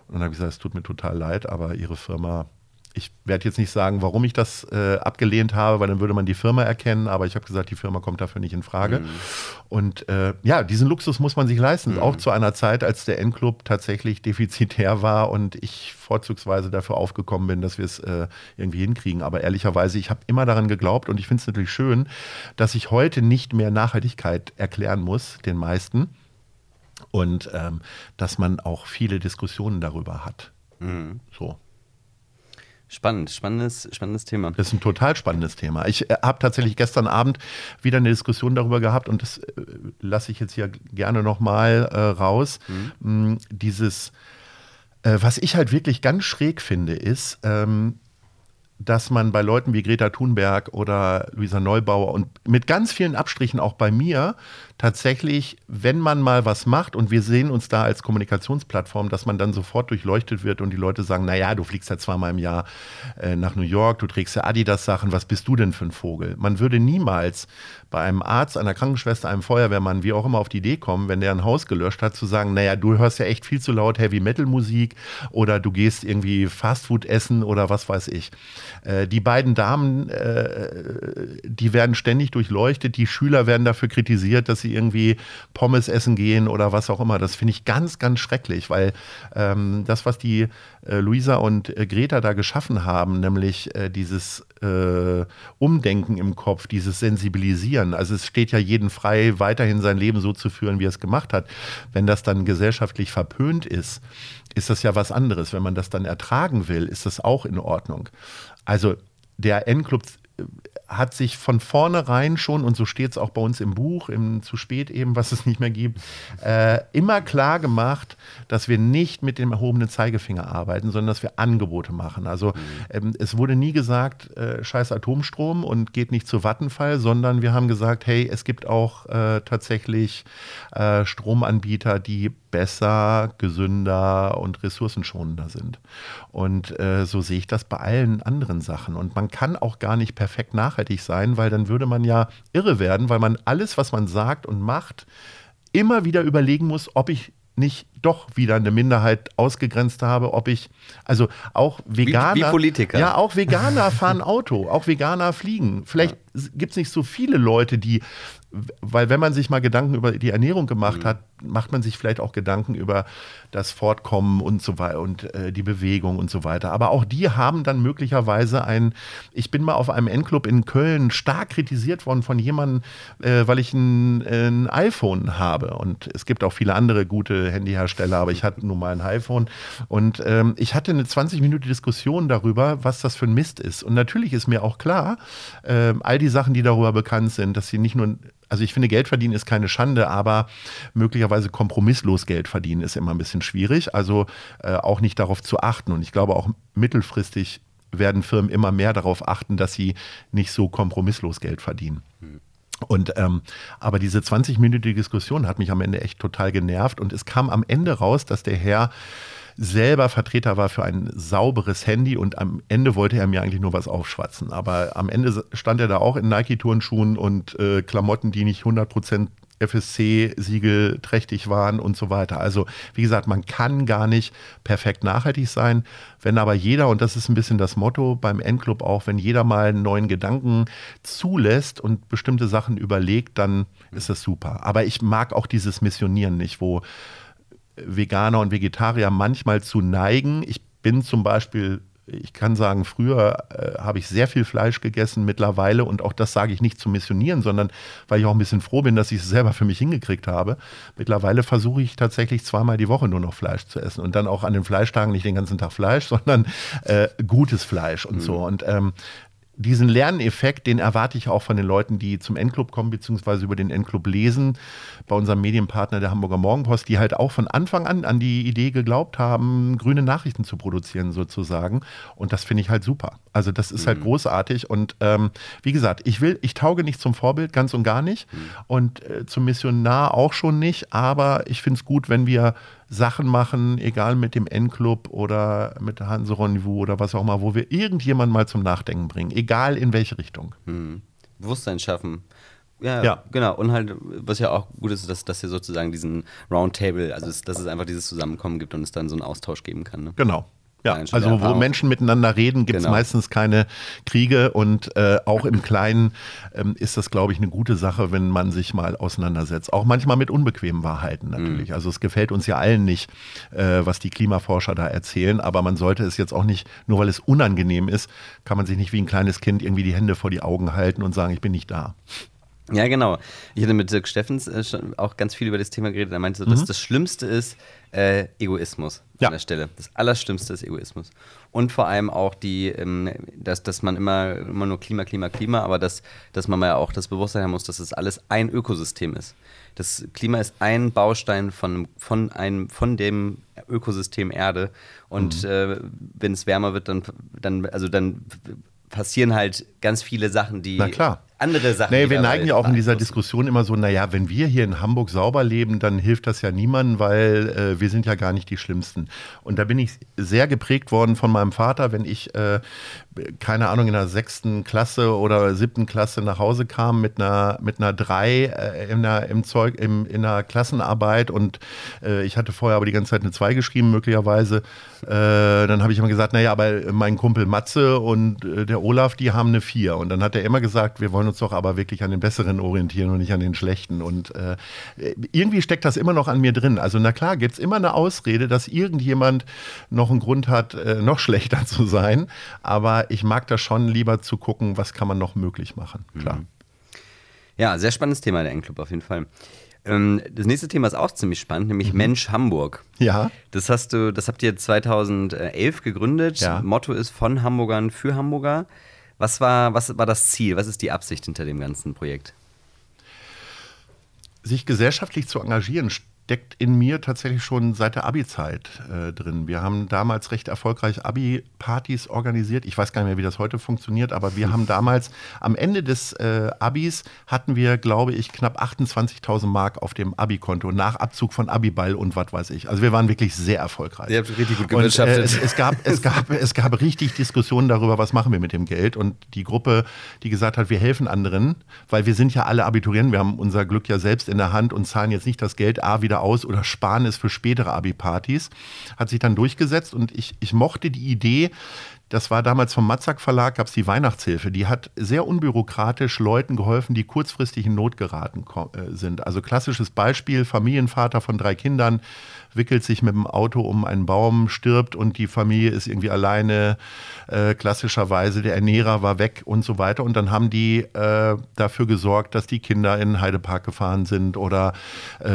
Und dann habe ich gesagt, es tut mir total leid, aber Ihre Firma ich werde jetzt nicht sagen, warum ich das äh, abgelehnt habe, weil dann würde man die Firma erkennen, aber ich habe gesagt, die Firma kommt dafür nicht in Frage. Mhm. Und äh, ja, diesen Luxus muss man sich leisten, mhm. auch zu einer Zeit, als der Endclub tatsächlich defizitär war und ich vorzugsweise dafür aufgekommen bin, dass wir es äh, irgendwie hinkriegen. Aber ehrlicherweise, ich habe immer daran geglaubt und ich finde es natürlich schön, dass ich heute nicht mehr Nachhaltigkeit erklären muss, den meisten. Und ähm, dass man auch viele Diskussionen darüber hat. Mhm. So. Spannend, spannendes, spannendes Thema. Das ist ein total spannendes Thema. Ich äh, habe tatsächlich gestern Abend wieder eine Diskussion darüber gehabt und das äh, lasse ich jetzt hier gerne nochmal äh, raus. Mhm. Mm, dieses, äh, was ich halt wirklich ganz schräg finde, ist, ähm, dass man bei Leuten wie Greta Thunberg oder Luisa Neubauer und mit ganz vielen Abstrichen auch bei mir tatsächlich, wenn man mal was macht und wir sehen uns da als Kommunikationsplattform, dass man dann sofort durchleuchtet wird und die Leute sagen, naja, du fliegst ja zweimal im Jahr äh, nach New York, du trägst ja Adidas-Sachen, was bist du denn für ein Vogel? Man würde niemals bei einem Arzt, einer Krankenschwester, einem Feuerwehrmann, wie auch immer auf die Idee kommen, wenn der ein Haus gelöscht hat, zu sagen, naja, du hörst ja echt viel zu laut Heavy-Metal-Musik oder du gehst irgendwie Fastfood essen oder was weiß ich. Äh, die beiden Damen, äh, die werden ständig durchleuchtet, die Schüler werden dafür kritisiert, dass sie irgendwie Pommes essen gehen oder was auch immer. Das finde ich ganz, ganz schrecklich, weil ähm, das, was die äh, Luisa und äh, Greta da geschaffen haben, nämlich äh, dieses äh, Umdenken im Kopf, dieses Sensibilisieren. Also es steht ja jeden frei, weiterhin sein Leben so zu führen, wie er es gemacht hat. Wenn das dann gesellschaftlich verpönt ist, ist das ja was anderes. Wenn man das dann ertragen will, ist das auch in Ordnung. Also der N-Club hat sich von vornherein schon, und so steht es auch bei uns im Buch, im zu spät eben, was es nicht mehr gibt, äh, immer klar gemacht, dass wir nicht mit dem erhobenen Zeigefinger arbeiten, sondern dass wir Angebote machen. Also mhm. ähm, es wurde nie gesagt, äh, scheiß Atomstrom und geht nicht zu Vattenfall, sondern wir haben gesagt, hey, es gibt auch äh, tatsächlich äh, Stromanbieter, die besser, gesünder und ressourcenschonender sind. Und äh, so sehe ich das bei allen anderen Sachen. Und man kann auch gar nicht perfekt nachhaltig sein, weil dann würde man ja irre werden, weil man alles, was man sagt und macht, immer wieder überlegen muss, ob ich nicht doch wieder eine Minderheit ausgegrenzt habe, ob ich, also auch Veganer. Wie, wie Politiker. Ja, auch Veganer [LAUGHS] fahren Auto, auch Veganer fliegen. Vielleicht ja. gibt es nicht so viele Leute, die weil wenn man sich mal Gedanken über die Ernährung gemacht mhm. hat, macht man sich vielleicht auch Gedanken über das Fortkommen und so weiter und äh, die Bewegung und so weiter. Aber auch die haben dann möglicherweise ein, ich bin mal auf einem N-Club in Köln stark kritisiert worden von jemandem, äh, weil ich ein, ein, iPhone habe. Und es gibt auch viele andere gute Handyhersteller Stelle, aber ich hatte nun mal ein iPhone. Und ähm, ich hatte eine 20-minütige Diskussion darüber, was das für ein Mist ist. Und natürlich ist mir auch klar, äh, all die Sachen, die darüber bekannt sind, dass sie nicht nur also ich finde, Geld verdienen ist keine Schande, aber möglicherweise kompromisslos Geld verdienen ist immer ein bisschen schwierig. Also äh, auch nicht darauf zu achten. Und ich glaube auch mittelfristig werden Firmen immer mehr darauf achten, dass sie nicht so kompromisslos Geld verdienen. Und ähm, aber diese 20-minütige Diskussion hat mich am Ende echt total genervt und es kam am Ende raus, dass der Herr selber Vertreter war für ein sauberes Handy und am Ende wollte er mir eigentlich nur was aufschwatzen. Aber am Ende stand er da auch in Nike-Turnschuhen und äh, Klamotten, die nicht 100% FSC-Siegel trächtig waren und so weiter. Also wie gesagt, man kann gar nicht perfekt nachhaltig sein. Wenn aber jeder, und das ist ein bisschen das Motto beim Endclub auch, wenn jeder mal einen neuen Gedanken zulässt und bestimmte Sachen überlegt, dann ist das super. Aber ich mag auch dieses Missionieren nicht, wo Veganer und Vegetarier manchmal zu neigen. Ich bin zum Beispiel ich kann sagen, früher äh, habe ich sehr viel Fleisch gegessen mittlerweile und auch das sage ich nicht zu missionieren, sondern weil ich auch ein bisschen froh bin, dass ich es selber für mich hingekriegt habe. Mittlerweile versuche ich tatsächlich zweimal die Woche nur noch Fleisch zu essen und dann auch an den Fleischtagen nicht den ganzen Tag Fleisch, [LAUGHS] sondern äh, gutes Fleisch und mhm. so. Und ähm, diesen Lerneffekt, den erwarte ich auch von den Leuten, die zum Endclub kommen, beziehungsweise über den Endclub lesen, bei unserem Medienpartner der Hamburger Morgenpost, die halt auch von Anfang an an die Idee geglaubt haben, grüne Nachrichten zu produzieren sozusagen. Und das finde ich halt super. Also das ist halt mhm. halt großartig. Und ähm, wie gesagt, ich will, ich tauge nicht zum Vorbild, ganz und gar nicht. Mhm. Und äh, zum Missionar auch schon nicht. Aber ich finde es gut, wenn wir Sachen machen, egal mit dem N-Club oder mit der Hanse Rendezvous oder was auch immer, wo wir irgendjemanden mal zum Nachdenken bringen, egal in welche Richtung. Hm. Bewusstsein schaffen. Ja, ja, genau. Und halt, was ja auch gut ist, dass, dass ihr sozusagen diesen Roundtable, also dass es einfach dieses Zusammenkommen gibt und es dann so einen Austausch geben kann. Ne? Genau. Ja, also wo Menschen miteinander reden, gibt es genau. meistens keine Kriege und äh, auch im Kleinen ähm, ist das, glaube ich, eine gute Sache, wenn man sich mal auseinandersetzt. Auch manchmal mit unbequemen Wahrheiten natürlich. Mhm. Also es gefällt uns ja allen nicht, äh, was die Klimaforscher da erzählen, aber man sollte es jetzt auch nicht, nur weil es unangenehm ist, kann man sich nicht wie ein kleines Kind irgendwie die Hände vor die Augen halten und sagen, ich bin nicht da. Ja, genau. Ich hatte mit Dirk Steffens äh, auch ganz viel über das Thema geredet. Er meinte, so, dass mhm. das Schlimmste ist äh, Egoismus ja. an der Stelle. Das Allerschlimmste ist Egoismus. Und vor allem auch die, ähm, dass, dass man immer, immer nur Klima, Klima, Klima, aber dass, dass man ja auch das Bewusstsein haben muss, dass es das alles ein Ökosystem ist. Das Klima ist ein Baustein von, von, einem, von dem Ökosystem Erde. Und mhm. äh, wenn es wärmer wird, dann, dann, also dann passieren halt ganz viele Sachen, die Na klar andere Sachen. Nee, wir neigen ja auch in dieser Diskussion immer so, naja, wenn wir hier in Hamburg sauber leben, dann hilft das ja niemandem, weil äh, wir sind ja gar nicht die Schlimmsten. Und da bin ich sehr geprägt worden von meinem Vater, wenn ich, äh, keine Ahnung, in der sechsten Klasse oder siebten Klasse nach Hause kam mit einer, mit einer drei äh, in, der, im Zeug, im, in einer Klassenarbeit und äh, ich hatte vorher aber die ganze Zeit eine zwei geschrieben, möglicherweise. Äh, dann habe ich immer gesagt, naja, aber mein Kumpel Matze und äh, der Olaf, die haben eine vier. Und dann hat er immer gesagt, wir wollen wollen uns doch aber wirklich an den Besseren orientieren und nicht an den Schlechten. Und äh, irgendwie steckt das immer noch an mir drin. Also na klar, gibt es immer eine Ausrede, dass irgendjemand noch einen Grund hat, äh, noch [LAUGHS] schlechter zu sein. Aber ich mag das schon lieber zu gucken, was kann man noch möglich machen. Klar. Mhm. Ja, sehr spannendes Thema, der N-Club auf jeden Fall. Ähm, das nächste Thema ist auch ziemlich spannend, nämlich mhm. Mensch Hamburg. Ja. Das hast du, das habt ihr 2011 gegründet. Ja. Motto ist von Hamburgern für Hamburger. Was war, was war das Ziel? Was ist die Absicht hinter dem ganzen Projekt? Sich gesellschaftlich zu engagieren, steckt in mir tatsächlich schon seit der Abi-Zeit äh, drin. Wir haben damals recht erfolgreich Abi-Partys organisiert. Ich weiß gar nicht mehr, wie das heute funktioniert, aber wir haben damals am Ende des äh, Abis hatten wir, glaube ich, knapp 28.000 Mark auf dem Abi-Konto nach Abzug von Abi-Ball und was weiß ich. Also wir waren wirklich sehr erfolgreich. Ihr habt richtig gut gewirtschaftet. Und, äh, es, es, gab, es, gab, es gab richtig Diskussionen darüber, was machen wir mit dem Geld. Und die Gruppe, die gesagt hat, wir helfen anderen, weil wir sind ja alle Abiturienten, wir haben unser Glück ja selbst in der Hand und zahlen jetzt nicht das Geld A wieder wieder aus oder sparen es für spätere Abi-Partys. Hat sich dann durchgesetzt und ich, ich mochte die Idee, das war damals vom Matzak Verlag, gab es die Weihnachtshilfe. Die hat sehr unbürokratisch Leuten geholfen, die kurzfristig in Not geraten äh, sind. Also klassisches Beispiel, Familienvater von drei Kindern, wickelt sich mit dem Auto um einen Baum, stirbt und die Familie ist irgendwie alleine. Äh, klassischerweise der Ernährer war weg und so weiter. Und dann haben die äh, dafür gesorgt, dass die Kinder in Heidepark gefahren sind oder äh,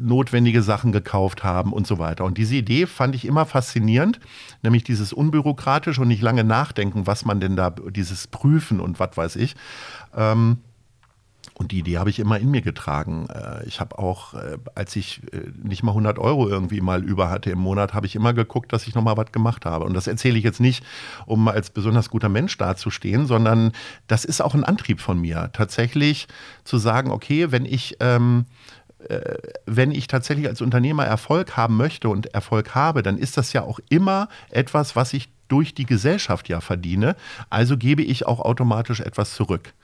notwendige Sachen gekauft haben und so weiter. Und diese Idee fand ich immer faszinierend, nämlich dieses unbürokratisch und nicht lange nachdenken, was man denn da, dieses Prüfen und was weiß ich. Ähm, und die Idee habe ich immer in mir getragen. Äh, ich habe auch, äh, als ich äh, nicht mal 100 Euro irgendwie mal über hatte im Monat, habe ich immer geguckt, dass ich noch mal was gemacht habe. Und das erzähle ich jetzt nicht, um als besonders guter Mensch dazustehen, sondern das ist auch ein Antrieb von mir, tatsächlich zu sagen, okay, wenn ich ähm, wenn ich tatsächlich als Unternehmer Erfolg haben möchte und Erfolg habe, dann ist das ja auch immer etwas, was ich durch die Gesellschaft ja verdiene. Also gebe ich auch automatisch etwas zurück.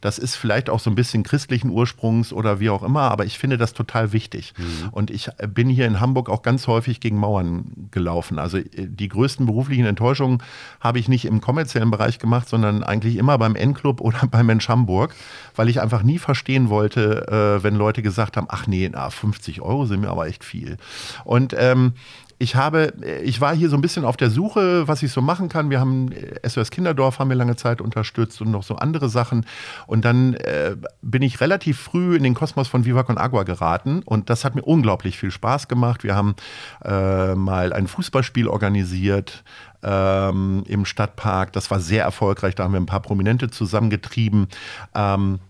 Das ist vielleicht auch so ein bisschen christlichen Ursprungs oder wie auch immer, aber ich finde das total wichtig. Mhm. Und ich bin hier in Hamburg auch ganz häufig gegen Mauern gelaufen. Also äh, die größten beruflichen Enttäuschungen habe ich nicht im kommerziellen Bereich gemacht, sondern eigentlich immer beim N-Club [LAUGHS] oder beim Mensch Hamburg, weil ich einfach nie verstehen wollte, äh, wenn Leute gesagt haben, ach nee, na, 50 Euro sind mir aber echt viel. Und ähm, ich habe, ich war hier so ein bisschen auf der Suche, was ich so machen kann. Wir haben SOS Kinderdorf haben wir lange Zeit unterstützt und noch so andere Sachen. Und dann äh, bin ich relativ früh in den Kosmos von Viva Con Agua geraten und das hat mir unglaublich viel Spaß gemacht. Wir haben äh, mal ein Fußballspiel organisiert ähm, im Stadtpark. Das war sehr erfolgreich. Da haben wir ein paar Prominente zusammengetrieben. Ähm,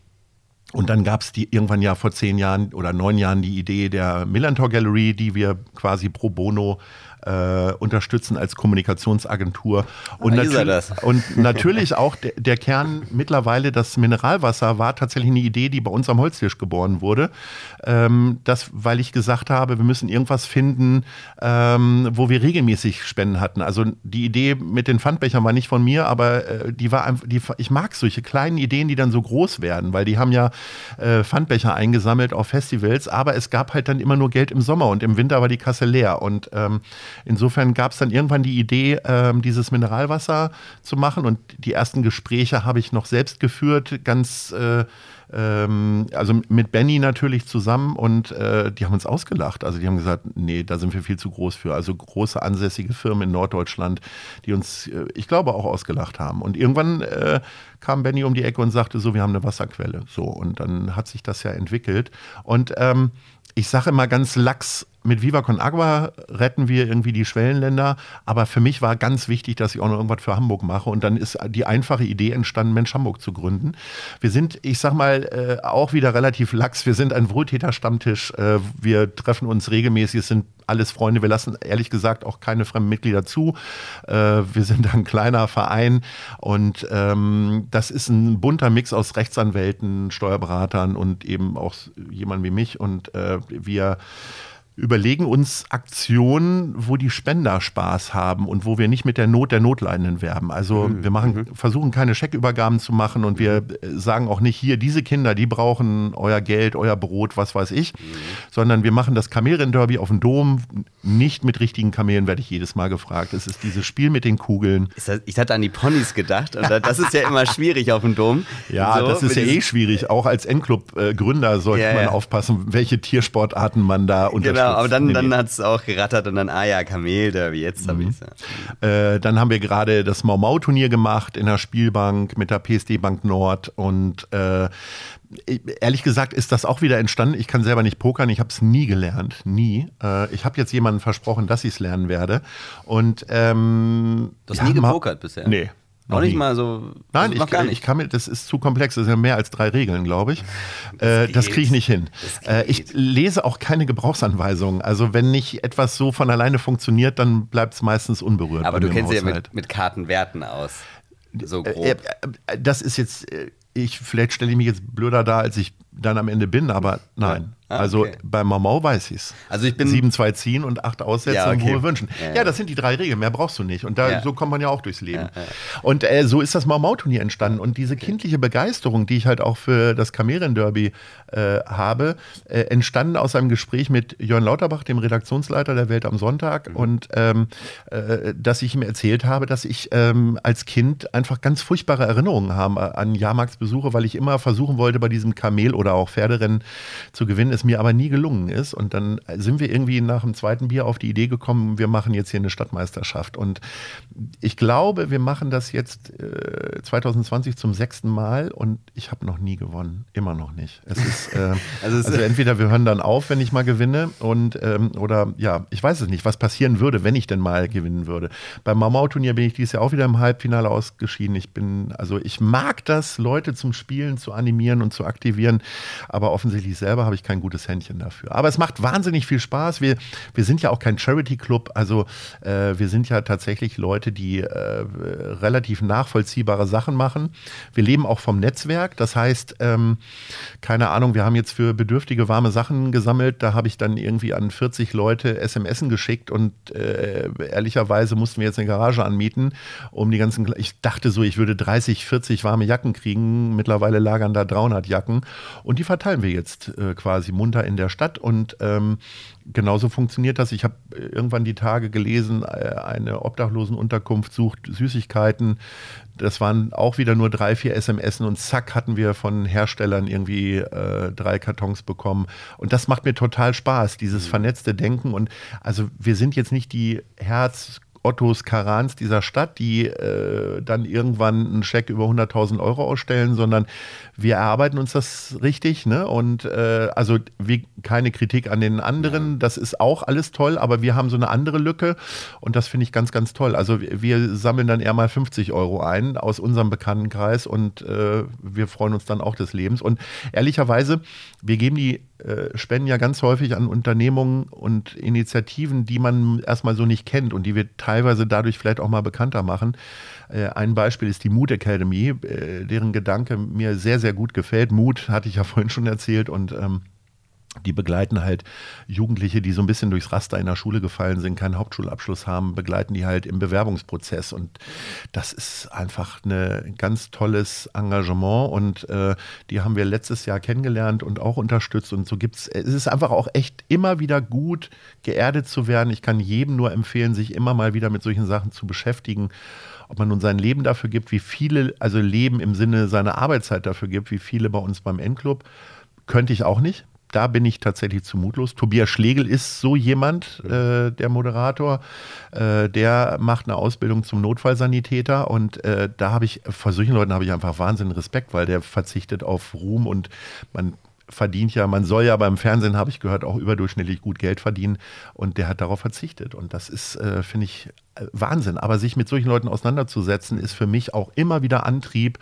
und dann gab es irgendwann ja vor zehn Jahren oder neun Jahren die Idee der Millantor Gallery, die wir quasi pro bono äh, unterstützen als Kommunikationsagentur. Und, ah, natür [LAUGHS] und natürlich auch der, der, Kern mittlerweile, das Mineralwasser war tatsächlich eine Idee, die bei uns am Holztisch geboren wurde. Ähm, das, weil ich gesagt habe, wir müssen irgendwas finden, ähm, wo wir regelmäßig Spenden hatten. Also die Idee mit den Pfandbechern war nicht von mir, aber äh, die war einfach, die, ich mag solche kleinen Ideen, die dann so groß werden, weil die haben ja äh, Pfandbecher eingesammelt auf Festivals, aber es gab halt dann immer nur Geld im Sommer und im Winter war die Kasse leer. Und ähm, Insofern gab es dann irgendwann die Idee, ähm, dieses Mineralwasser zu machen. Und die ersten Gespräche habe ich noch selbst geführt, ganz äh, ähm, also mit Benny natürlich zusammen und äh, die haben uns ausgelacht. Also die haben gesagt, nee, da sind wir viel zu groß für. Also große ansässige Firmen in Norddeutschland, die uns, äh, ich glaube, auch ausgelacht haben. Und irgendwann äh, kam Benny um die Ecke und sagte so, wir haben eine Wasserquelle. So, und dann hat sich das ja entwickelt. Und ähm, ich sage immer ganz lax, mit Viva Con Agua retten wir irgendwie die Schwellenländer. Aber für mich war ganz wichtig, dass ich auch noch irgendwas für Hamburg mache. Und dann ist die einfache Idee entstanden, Mensch Hamburg zu gründen. Wir sind, ich sag mal, äh, auch wieder relativ lax. Wir sind ein Wohltäterstammtisch. Äh, wir treffen uns regelmäßig. Es sind alles Freunde. Wir lassen ehrlich gesagt auch keine fremden Mitglieder zu. Äh, wir sind ein kleiner Verein und ähm, das ist ein bunter Mix aus Rechtsanwälten, Steuerberatern und eben auch jemand wie mich. Und äh, wir überlegen uns Aktionen, wo die Spender Spaß haben und wo wir nicht mit der Not der Notleidenden werben. Also mhm. wir machen, mhm. versuchen keine Scheckübergaben zu machen und wir mhm. sagen auch nicht hier, diese Kinder, die brauchen euer Geld, euer Brot, was weiß ich, mhm. sondern wir machen das Kamelrennen-Derby auf dem Dom, nicht mit richtigen Kamelen, werde ich jedes Mal gefragt. Es ist dieses Spiel mit den Kugeln. Ich hatte an die Ponys gedacht und das ist ja immer schwierig auf dem Dom. Ja, so, das ist ja eh schwierig. Auch als Endclub-Gründer sollte ja, man ja. aufpassen, welche Tiersportarten man da unterstützt. Genau. Genau, aber dann, dann hat es auch gerattert und dann, ah ja, Kamel, Derby, jetzt habe ich es. Ja. Äh, dann haben wir gerade das Mau Mau Turnier gemacht in der Spielbank mit der PSD Bank Nord und äh, ehrlich gesagt ist das auch wieder entstanden. Ich kann selber nicht pokern, ich habe es nie gelernt, nie. Äh, ich habe jetzt jemandem versprochen, dass ich es lernen werde. Und ähm, du hast ja, nie gepokert bisher? Nee. Noch, nicht mal so. Nein, ich, gar nicht. ich kann mir, das ist zu komplex. Das sind ja mehr als drei Regeln, glaube ich. Das, äh, das kriege ich nicht hin. Äh, ich lese auch keine Gebrauchsanweisungen. Also wenn nicht etwas so von alleine funktioniert, dann bleibt es meistens unberührt. Aber du kennst ja mit, mit Kartenwerten aus. So äh, grob. Äh, äh, das ist jetzt, ich, vielleicht stelle ich mich jetzt blöder da, als ich dann am Ende bin, aber nein. Ah, also okay. bei Mamau weiß ich es. Also ich bin 7, 2 ziehen und 8 aussetzen ja, okay. und hohe wünschen. Ja, ja, das sind die drei Regeln, mehr brauchst du nicht. Und da, so kommt man ja auch durchs Leben. Und äh, so ist das Mamau-Turnier entstanden. Und diese kindliche Begeisterung, die ich halt auch für das Kamerenderby äh, habe, äh, entstanden aus einem Gespräch mit Jörn Lauterbach, dem Redaktionsleiter der Welt am Sonntag. Mhm. Und ähm, äh, dass ich ihm erzählt habe, dass ich ähm, als Kind einfach ganz furchtbare Erinnerungen habe an Jahrmarktsbesuche, weil ich immer versuchen wollte, bei diesem Kamel- oder auch Pferderennen zu gewinnen es mir aber nie gelungen ist. Und dann sind wir irgendwie nach dem zweiten Bier auf die Idee gekommen, wir machen jetzt hier eine Stadtmeisterschaft. Und ich glaube, wir machen das jetzt äh, 2020 zum sechsten Mal und ich habe noch nie gewonnen. Immer noch nicht. Es ist, äh, [LAUGHS] also, also, [LAUGHS] entweder wir hören dann auf, wenn ich mal gewinne, und ähm, oder ja, ich weiß es nicht, was passieren würde, wenn ich denn mal gewinnen würde. Beim Mamau-Turnier bin ich dieses Jahr auch wieder im Halbfinale ausgeschieden. Ich bin, also ich mag das, Leute zum Spielen zu animieren und zu aktivieren, aber offensichtlich selber habe ich kein gutes Händchen dafür. Aber es macht wahnsinnig viel Spaß. Wir, wir sind ja auch kein Charity-Club, also äh, wir sind ja tatsächlich Leute, die äh, relativ nachvollziehbare Sachen machen. Wir leben auch vom Netzwerk, das heißt, ähm, keine Ahnung, wir haben jetzt für Bedürftige warme Sachen gesammelt, da habe ich dann irgendwie an 40 Leute SMSen geschickt und äh, ehrlicherweise mussten wir jetzt eine Garage anmieten, um die ganzen, ich dachte so, ich würde 30, 40 warme Jacken kriegen, mittlerweile lagern da 300 Jacken und die verteilen wir jetzt äh, quasi munter in der Stadt. Und ähm, genauso funktioniert das. Ich habe irgendwann die Tage gelesen, äh, eine Obdachlosenunterkunft sucht Süßigkeiten. Das waren auch wieder nur drei, vier SMS und zack hatten wir von Herstellern irgendwie äh, drei Kartons bekommen. Und das macht mir total Spaß, dieses mhm. vernetzte Denken. Und also wir sind jetzt nicht die Herz Ottos Karans dieser Stadt, die äh, dann irgendwann einen Scheck über 100.000 Euro ausstellen, sondern wir erarbeiten uns das richtig. Ne? Und äh, also wie, keine Kritik an den anderen, das ist auch alles toll, aber wir haben so eine andere Lücke und das finde ich ganz, ganz toll. Also wir, wir, sammeln dann eher mal 50 Euro ein aus unserem Bekanntenkreis und äh, wir freuen uns dann auch des Lebens. Und ehrlicherweise, wir geben die äh, Spenden ja ganz häufig an Unternehmungen und Initiativen, die man erstmal so nicht kennt und die wir teilweise dadurch vielleicht auch mal bekannter machen. Äh, ein Beispiel ist die Mood Academy, äh, deren Gedanke mir sehr, sehr gut gefällt. Mut hatte ich ja [LAUGHS] vorhin schon erzählt und ähm, die begleiten halt Jugendliche, die so ein bisschen durchs Raster in der Schule gefallen sind, keinen Hauptschulabschluss haben, begleiten die halt im Bewerbungsprozess. Und das ist einfach ein ganz tolles Engagement. Und äh, die haben wir letztes Jahr kennengelernt und auch unterstützt. Und so gibt es, es ist einfach auch echt immer wieder gut, geerdet zu werden. Ich kann jedem nur empfehlen, sich immer mal wieder mit solchen Sachen zu beschäftigen ob man nun sein Leben dafür gibt, wie viele, also Leben im Sinne seiner Arbeitszeit dafür gibt, wie viele bei uns beim Endclub, könnte ich auch nicht da bin ich tatsächlich zu mutlos. Tobias Schlegel ist so jemand, äh, der Moderator, äh, der macht eine Ausbildung zum Notfallsanitäter und äh, da habe ich, vor solchen Leuten habe ich einfach wahnsinnigen Respekt, weil der verzichtet auf Ruhm und man verdient ja, man soll ja beim Fernsehen, habe ich gehört, auch überdurchschnittlich gut Geld verdienen und der hat darauf verzichtet und das ist, äh, finde ich, äh, Wahnsinn. Aber sich mit solchen Leuten auseinanderzusetzen, ist für mich auch immer wieder Antrieb,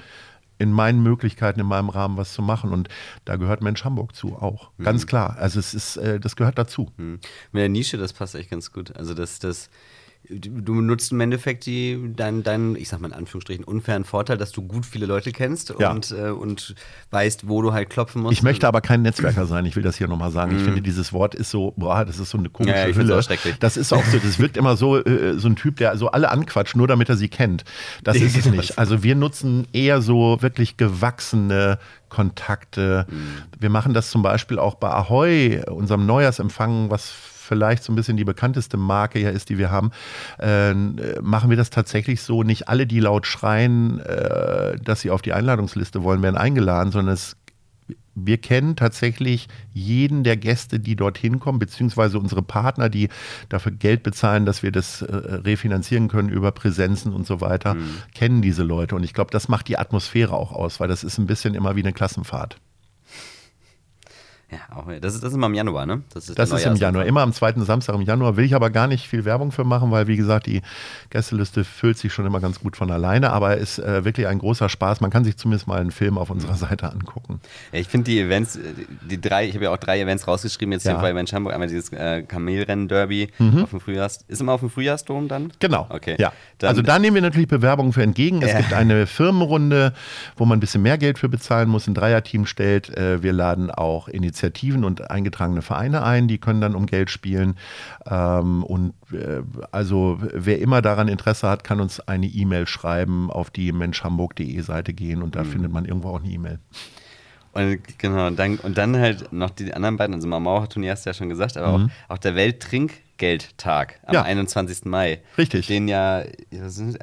in meinen Möglichkeiten, in meinem Rahmen was zu machen. Und da gehört Mensch Hamburg zu auch. Mhm. Ganz klar. Also es ist, äh, das gehört dazu. Mhm. Mit der Nische, das passt echt ganz gut. Also das, das du nutzt im Endeffekt die, deinen, dein, ich sag mal in Anführungsstrichen, unfairen Vorteil, dass du gut viele Leute kennst ja. und, äh, und weißt, wo du halt klopfen musst. Ich möchte aber kein Netzwerker sein, ich will das hier nochmal sagen. Mm. Ich mhm. finde, dieses Wort ist so, boah, das ist so eine komische ja, Hülle. Das ist auch so, das wirkt immer so, äh, so ein Typ, der so alle anquatscht, nur damit er sie kennt. Das [LAUGHS] ist es nicht. Also wir nutzen eher so wirklich gewachsene Kontakte. Mm. Wir machen das zum Beispiel auch bei Ahoy, unserem Neujahrsempfang, was vielleicht so ein bisschen die bekannteste Marke ja ist, die wir haben, äh, machen wir das tatsächlich so, nicht alle, die laut schreien, äh, dass sie auf die Einladungsliste wollen, werden eingeladen, sondern es wir kennen tatsächlich jeden der Gäste, die dorthin kommen, beziehungsweise unsere Partner, die dafür Geld bezahlen, dass wir das äh, refinanzieren können über Präsenzen und so weiter, mhm. kennen diese Leute. Und ich glaube, das macht die Atmosphäre auch aus, weil das ist ein bisschen immer wie eine Klassenfahrt. Ja, auch, das, ist, das ist immer im Januar, ne? Das ist, das ist im Januar, immer am zweiten Samstag im Januar. Will ich aber gar nicht viel Werbung für machen, weil, wie gesagt, die Gästeliste füllt sich schon immer ganz gut von alleine. Aber es ist äh, wirklich ein großer Spaß. Man kann sich zumindest mal einen Film auf unserer Seite angucken. Ja, ich finde die Events, die drei, ich habe ja auch drei Events rausgeschrieben jetzt ja. hier bei Mensch Hamburg. Einmal dieses äh, Kamelrennen-Derby mhm. auf dem Frühjahrs. Ist immer auf dem Frühjahrsdom dann? Genau. Okay. Ja. Dann, also da nehmen wir natürlich Bewerbungen für entgegen. Es äh. gibt eine Firmenrunde, wo man ein bisschen mehr Geld für bezahlen muss, ein Dreierteam stellt. Äh, wir laden auch Initiativen und eingetragene Vereine ein, die können dann um Geld spielen. Ähm, und äh, also wer immer daran Interesse hat, kann uns eine E-Mail schreiben, auf die menschhamburg.de Seite gehen und da mhm. findet man irgendwo auch eine E-Mail. Und genau, und dann, und dann halt noch die anderen beiden, also Mamau-Turnier hast du ja schon gesagt, aber mhm. auch, auch der Welttrinkgeldtag am ja. 21. Mai. Richtig. Den ja,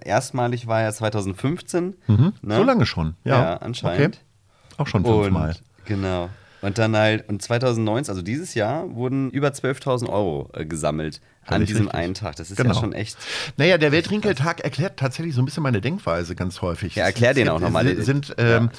erstmalig war ja 2015. Mhm. Ne? So lange schon, ja. Ja, anscheinend. Okay. Auch schon fünfmal. Genau. Und dann halt, und 2019, also dieses Jahr, wurden über 12.000 Euro äh, gesammelt an diesem richtig. einen Tag. Das ist genau. ja schon echt. Naja, der Welttrinkgeldtag erklärt tatsächlich so ein bisschen meine Denkweise ganz häufig. Ja, erklär den auch nochmal. Sind, ähm,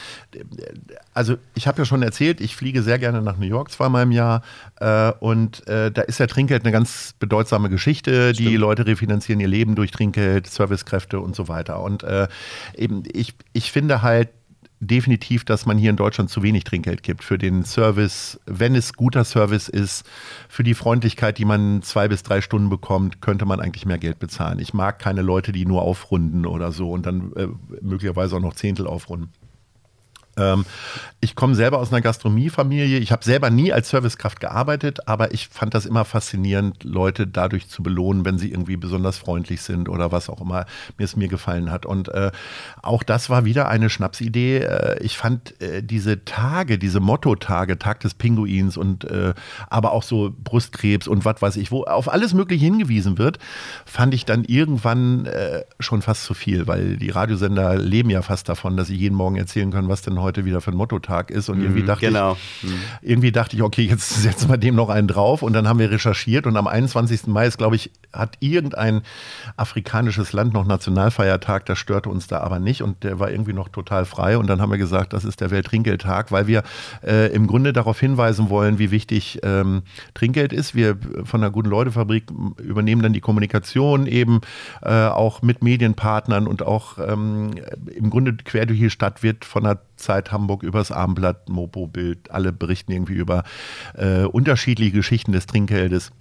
Also, ich habe ja schon erzählt, ich fliege sehr gerne nach New York zweimal im Jahr. Äh, und äh, da ist ja Trinkgeld eine ganz bedeutsame Geschichte. Stimmt. Die Leute refinanzieren ihr Leben durch Trinkgeld, Servicekräfte und so weiter. Und äh, eben, ich, ich finde halt, definitiv, dass man hier in Deutschland zu wenig Trinkgeld gibt für den Service. Wenn es guter Service ist, für die Freundlichkeit, die man zwei bis drei Stunden bekommt, könnte man eigentlich mehr Geld bezahlen. Ich mag keine Leute, die nur aufrunden oder so und dann äh, möglicherweise auch noch Zehntel aufrunden. Ähm, ich komme selber aus einer Gastronomiefamilie. Ich habe selber nie als Servicekraft gearbeitet, aber ich fand das immer faszinierend, Leute dadurch zu belohnen, wenn sie irgendwie besonders freundlich sind oder was auch immer mir es mir gefallen hat. Und äh, auch das war wieder eine Schnapsidee. Äh, ich fand äh, diese Tage, diese Motto-Tage, Tag des Pinguins und äh, aber auch so Brustkrebs und was weiß ich, wo auf alles Mögliche hingewiesen wird, fand ich dann irgendwann äh, schon fast zu viel, weil die Radiosender leben ja fast davon, dass sie jeden Morgen erzählen können, was denn heute wieder für ein Mottotag ist. Und irgendwie mhm, dachte genau. ich, mhm. irgendwie dachte ich, okay, jetzt [LAUGHS] setzen wir dem noch einen drauf. Und dann haben wir recherchiert und am 21. Mai ist, glaube ich, hat irgendein afrikanisches Land noch Nationalfeiertag, das störte uns da aber nicht und der war irgendwie noch total frei. Und dann haben wir gesagt, das ist der Welttrinkgeldtag, weil wir äh, im Grunde darauf hinweisen wollen, wie wichtig ähm, Trinkgeld ist. Wir von der Guten Leute-Fabrik übernehmen dann die Kommunikation eben äh, auch mit Medienpartnern und auch ähm, im Grunde quer durch die Stadt wird von der Zeit Hamburg übers Abendblatt, Mopo Bild, alle berichten irgendwie über äh, unterschiedliche Geschichten des Trinkgeldes.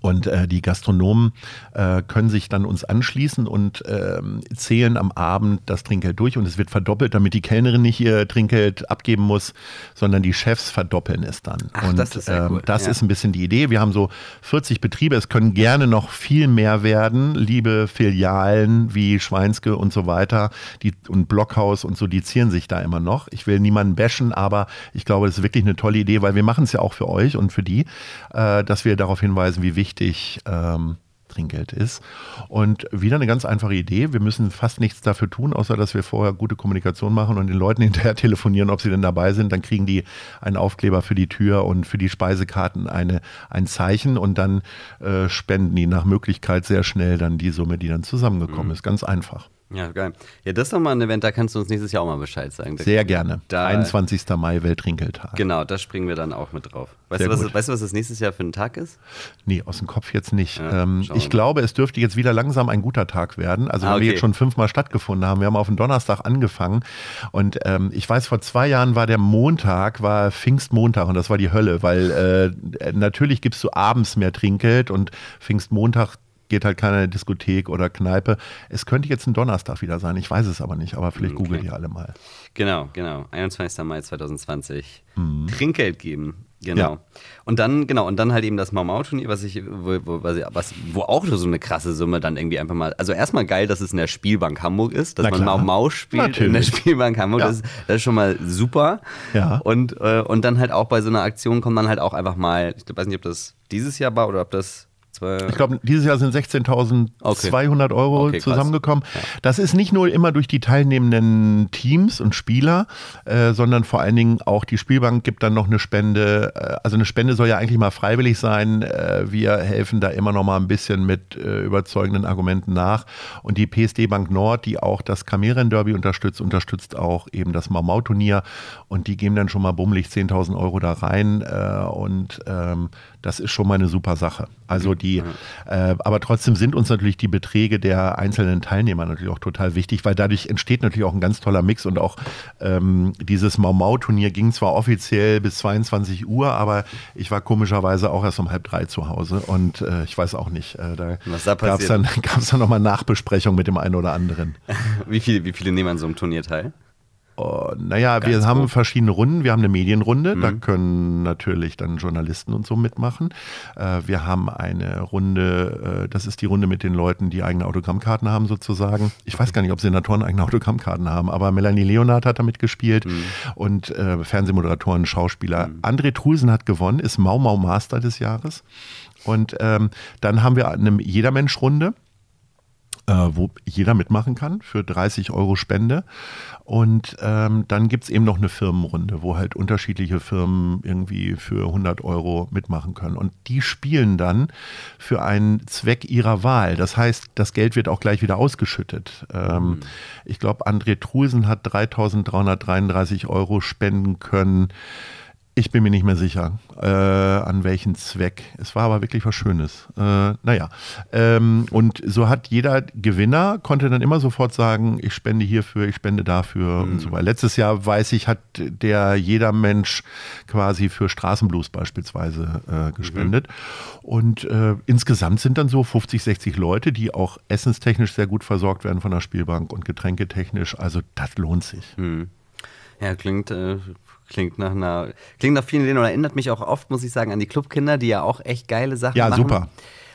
Und äh, die Gastronomen äh, können sich dann uns anschließen und äh, zählen am Abend das Trinkgeld durch und es wird verdoppelt, damit die Kellnerin nicht ihr Trinkgeld abgeben muss, sondern die Chefs verdoppeln es dann. Ach, und das, ist, ähm, das ja. ist ein bisschen die Idee. Wir haben so 40 Betriebe, es können gerne noch viel mehr werden, liebe Filialen wie Schweinske und so weiter die, und Blockhaus und so, die zieren sich da immer noch. Ich will niemanden bashen, aber ich glaube, das ist wirklich eine tolle Idee, weil wir machen es ja auch für euch und für die, äh, dass wir darauf hinweisen, wie wichtig wichtig ähm, Trinkgeld ist. Und wieder eine ganz einfache Idee. Wir müssen fast nichts dafür tun, außer dass wir vorher gute Kommunikation machen und den Leuten [LAUGHS] hinterher telefonieren, ob sie denn dabei sind. Dann kriegen die einen Aufkleber für die Tür und für die Speisekarten eine, ein Zeichen und dann äh, spenden die nach Möglichkeit sehr schnell dann die Summe, die dann zusammengekommen mhm. ist. Ganz einfach. Ja, geil. Ja, das ist doch mal ein Event, da kannst du uns nächstes Jahr auch mal Bescheid sagen. Da Sehr gerne. Da, 21. Mai Weltrinkeltag. Genau, da springen wir dann auch mit drauf. Weißt du, was, weißt du, was das nächstes Jahr für ein Tag ist? Nee, aus dem Kopf jetzt nicht. Ja, ähm, ich glaube, es dürfte jetzt wieder langsam ein guter Tag werden. Also, ah, okay. wir jetzt schon fünfmal stattgefunden haben. Wir haben auf den Donnerstag angefangen. Und ähm, ich weiß, vor zwei Jahren war der Montag, war Pfingstmontag und das war die Hölle, weil äh, natürlich gibst du abends mehr Trinkgeld und Pfingstmontag geht halt keine Diskothek oder Kneipe. Es könnte jetzt ein Donnerstag wieder sein, ich weiß es aber nicht, aber vielleicht okay. googelt ihr alle mal. Genau, genau. 21. Mai 2020. Mhm. Trinkgeld geben. Genau. Ja. Und dann, genau, und dann halt eben das Mau-Mau-Turnier, was ich, wo, wo, was, wo auch so eine krasse Summe dann irgendwie einfach mal. Also erstmal geil, dass es in der Spielbank Hamburg ist, dass man Mau-Mau spielt Natürlich. in der Spielbank Hamburg. Ja. Das, ist, das, ist schon mal super. Ja. Und, äh, und dann halt auch bei so einer Aktion kommt dann halt auch einfach mal, ich weiß nicht, ob das dieses Jahr war oder ob das Ich glaube, dieses Jahr sind 16.200 okay. Euro okay, zusammengekommen. Ja. Das ist nicht nur immer durch die teilnehmenden Teams und Spieler, äh, sondern vor allen Dingen auch die Spielbank gibt dann noch eine Spende. Äh, also eine Spende soll ja eigentlich mal freiwillig sein. Äh, wir helfen da immer noch mal ein bisschen mit äh, überzeugenden Argumenten nach. Und die PSD Bank Nord, die auch das Kamelrennen Derby unterstützt, unterstützt auch eben das Mau-Mau-Turnier. Und die geben dann schon mal bummelig 10.000 Euro da rein. Äh, und ähm, das ist schon mal eine super Sache. Also die, äh, aber trotzdem sind uns natürlich die Beträge der einzelnen Teilnehmer natürlich auch total wichtig, weil dadurch entsteht natürlich auch ein ganz toller Mix und auch ähm, dieses Mau-Mau-Turnier ging zwar offiziell bis 22 Uhr, aber ich war komischerweise auch erst um halb drei zu Hause und äh, ich weiß auch nicht, äh, da, da gab es dann, [LAUGHS] gab's dann nochmal Nachbesprechung mit dem einen oder anderen. [LAUGHS] wie, viele, wie viele nehmen an so einem Turnier teil? Naja, Ganz wir haben verschiedene Runden. Wir haben eine Medienrunde, mhm. da können natürlich dann Journalisten und so mitmachen. Äh, wir haben eine Runde, äh, das ist die Runde mit den Leuten, die eigene Autogrammkarten haben sozusagen. Ich weiß gar nicht, ob Senatoren eigene Autogrammkarten haben, aber Melanie Leonard hat da mitgespielt mhm. und äh, Fernsehmoderatoren, Schauspieler. Mhm. André Trulsen hat gewonnen, ist Mau Mau Master des Jahres. Und ähm, dann haben wir eine Jedermensch-Runde wo jeder mitmachen kann für 30 Euro Spende. Und ähm, dann gibt es eben noch eine Firmenrunde, wo halt unterschiedliche Firmen irgendwie für 100 Euro mitmachen können. Und die spielen dann für einen Zweck ihrer Wahl. Das heißt, das Geld wird auch gleich wieder ausgeschüttet. Ähm, mhm. Ich glaube, André Trusen hat 3.333 Euro spenden können ich bin mir nicht mehr sicher, äh, an welchen Zweck. Es war aber wirklich was Schönes. Äh, naja, ähm, und so hat jeder Gewinner, konnte dann immer sofort sagen, ich spende hierfür, ich spende dafür mhm. und so weiter. Letztes Jahr, weiß ich, hat der jeder Mensch quasi für Straßenblues beispielsweise äh, gespendet. Mhm. Und äh, insgesamt sind dann so 50, 60 Leute, die auch essenstechnisch sehr gut versorgt werden von der Spielbank und getränketechnisch. Also das lohnt sich. Mhm. Ja, klingt äh, Klingt nach einer, klingt nach vielen Ideen und erinnert mich auch oft, muss ich sagen, an die Clubkinder, die ja auch echt geile Sachen ja, machen. Ja, super.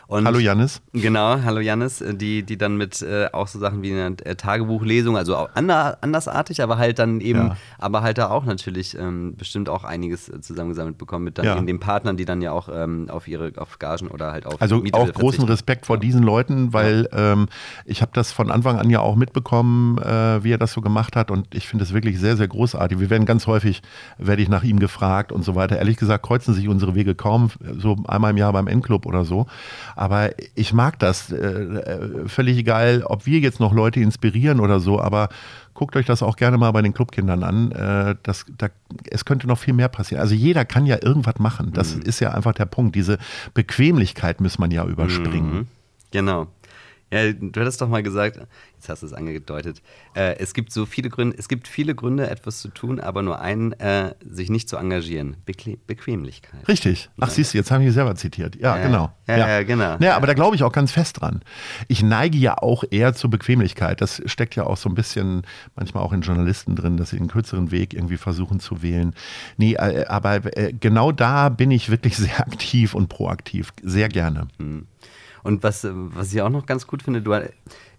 Und hallo Jannis. Genau, hallo Jannis, die, die dann mit äh, auch so Sachen wie eine äh, Tagebuchlesung, also auch ander, andersartig, aber halt dann eben, ja. aber halt da auch natürlich ähm, bestimmt auch einiges äh, zusammengesammelt bekommen mit dann ja. den Partnern, die dann ja auch ähm, auf ihre auf Gagen oder halt auf Also Miete auch großen Respekt vor diesen Leuten, weil ähm, ich habe das von Anfang an ja auch mitbekommen, äh, wie er das so gemacht hat und ich finde es wirklich sehr, sehr großartig. Wir werden ganz häufig, werde ich nach ihm gefragt und so weiter. Ehrlich gesagt kreuzen sich unsere Wege kaum, so einmal im Jahr beim Endclub oder so. Aber ich mag das. Äh, äh, völlig egal, ob wir jetzt noch Leute inspirieren oder so, aber guckt euch das auch gerne mal bei den Clubkindern an. Äh, das, da, es könnte noch viel mehr passieren. Also jeder kann ja irgendwas machen. Das mhm. ist ja einfach der Punkt. Diese Bequemlichkeit muss man ja überspringen. Mhm. Genau. Ja, du hattest doch mal gesagt, jetzt hast du es angedeutet, äh, es gibt so viele Gründe, es gibt viele Gründe, etwas zu tun, aber nur einen, äh, sich nicht zu engagieren. Bequem Bequemlichkeit. Richtig. Ach, ja. siehst du, jetzt habe ich mich selber zitiert. Ja, ja genau. Ja, ja. ja genau. Ja, aber da glaube ich auch ganz fest dran. Ich neige ja auch eher zur Bequemlichkeit. Das steckt ja auch so ein bisschen manchmal auch in Journalisten drin, dass sie einen kürzeren Weg irgendwie versuchen zu wählen. Nee, äh, aber äh, genau da bin ich wirklich [LAUGHS] sehr aktiv und proaktiv. Sehr gerne. Hm. Und was, was ich auch noch ganz gut finde, du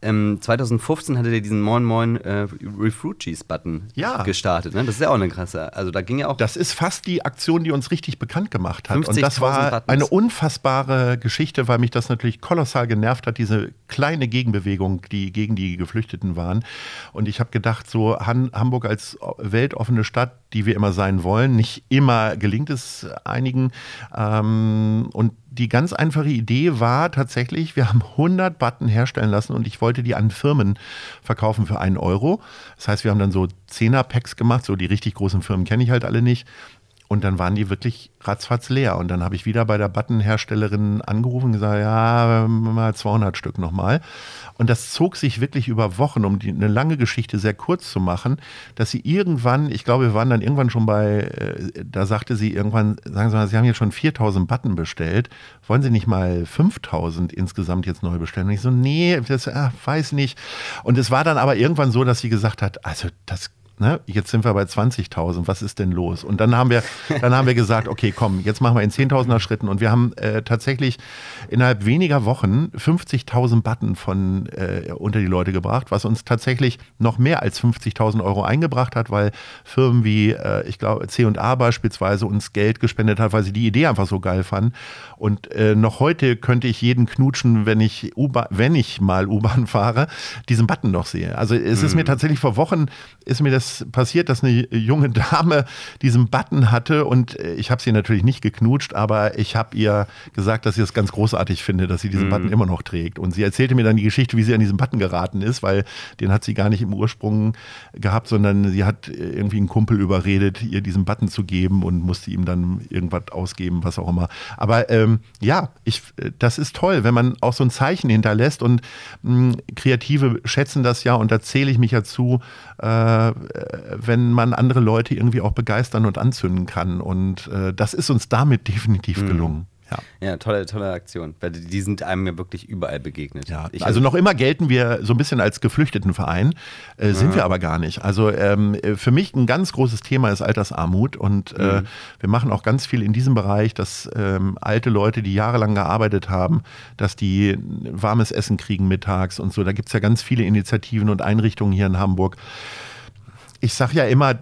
ähm, 2015 hatte der diesen Moin Moin äh, Refugees-Button ja. gestartet. Ne? Das ist ja auch eine krasse. Also da ging ja auch. Das ist fast die Aktion, die uns richtig bekannt gemacht hat. Und das war Buttons. eine unfassbare Geschichte, weil mich das natürlich kolossal genervt hat, diese kleine Gegenbewegung, die gegen die Geflüchteten waren. Und ich habe gedacht, so Han Hamburg als weltoffene Stadt, die wir immer sein wollen, nicht immer gelingt es einigen. Ähm, und die ganz einfache Idee war tatsächlich, wir haben 100 Button herstellen lassen und ich wollte die an Firmen verkaufen für einen Euro. Das heißt, wir haben dann so 10er-Packs gemacht, so die richtig großen Firmen kenne ich halt alle nicht. Und dann waren die wirklich ratzfatz leer. Und dann habe ich wieder bei der Buttonherstellerin angerufen und gesagt, ja, mal 200 Stück nochmal. Und das zog sich wirklich über Wochen, um die, eine lange Geschichte sehr kurz zu machen, dass sie irgendwann, ich glaube, wir waren dann irgendwann schon bei, äh, da sagte sie irgendwann, sagen Sie mal, Sie haben jetzt schon 4000 Button bestellt, wollen Sie nicht mal 5000 insgesamt jetzt neu bestellen? Und ich so, nee, das ah, weiß nicht. Und es war dann aber irgendwann so, dass sie gesagt hat, also das ne, jetzt sind wir bei 20.000, was ist denn los? Und dann haben wir, dann haben wir gesagt, okay, komm, jetzt machen wir in 10.000er Schritten und wir haben äh, tatsächlich innerhalb weniger Wochen 50.000 Button von äh, unter die Leute gebracht, was uns tatsächlich noch mehr als 50.000 Euro eingebracht hat, weil Firmen wie, äh, ich glaube, C&A beispielsweise uns Geld gespendet hat, weil sie die Idee einfach so geil fanden. Und äh, noch heute könnte ich jeden knutschen, wenn ich, wenn ich mal U-Bahn [LAUGHS] fahre, diesen Button noch sehe. Also es mhm. ist mir mhm. tatsächlich vor Wochen ist mir das passiert, dass eine junge Dame [LAUGHS] diesen Button hatte und äh, ich habe sie natürlich nicht geknutscht, aber ich habe ihr gesagt, dass sie es das ganz großartig finde, dass sie diesen mhm. Button immer noch trägt. Und sie erzählte mir dann die Geschichte, wie sie an diesen Button geraten ist, weil den hat sie gar nicht im Ursprung gehabt, sondern sie hat irgendwie einen Kumpel überredet, ihr diesen Button zu geben und musste ihm dann irgendwas ausgeben, was auch immer. Aber ähm, ja, ich, das ist toll, wenn man auch so ein Zeichen hinterlässt und mh, hm, Kreative schätzen das ja und da zähle ich mich ja zu, äh, wenn man andere Leute irgendwie auch begeistern und anzünden kann. Und äh, das ist uns damit [LAUGHS] definitiv mhm. Ja. ja, tolle, tolle Aktion. Weil die sind einem ja wirklich überall begegnet. Ja, ich also noch immer gelten wir so ein bisschen als Geflüchtetenverein, äh, sind wir aber gar nicht. Also ähm, für mich ein ganz großes Thema ist Altersarmut und äh, mhm. wir machen auch ganz viel in diesem Bereich, dass ähm, alte Leute, die jahrelang gearbeitet haben, dass die warmes Essen kriegen mittags und so. Da gibt es ja ganz viele Initiativen und Einrichtungen hier in Hamburg ich sage ja immer,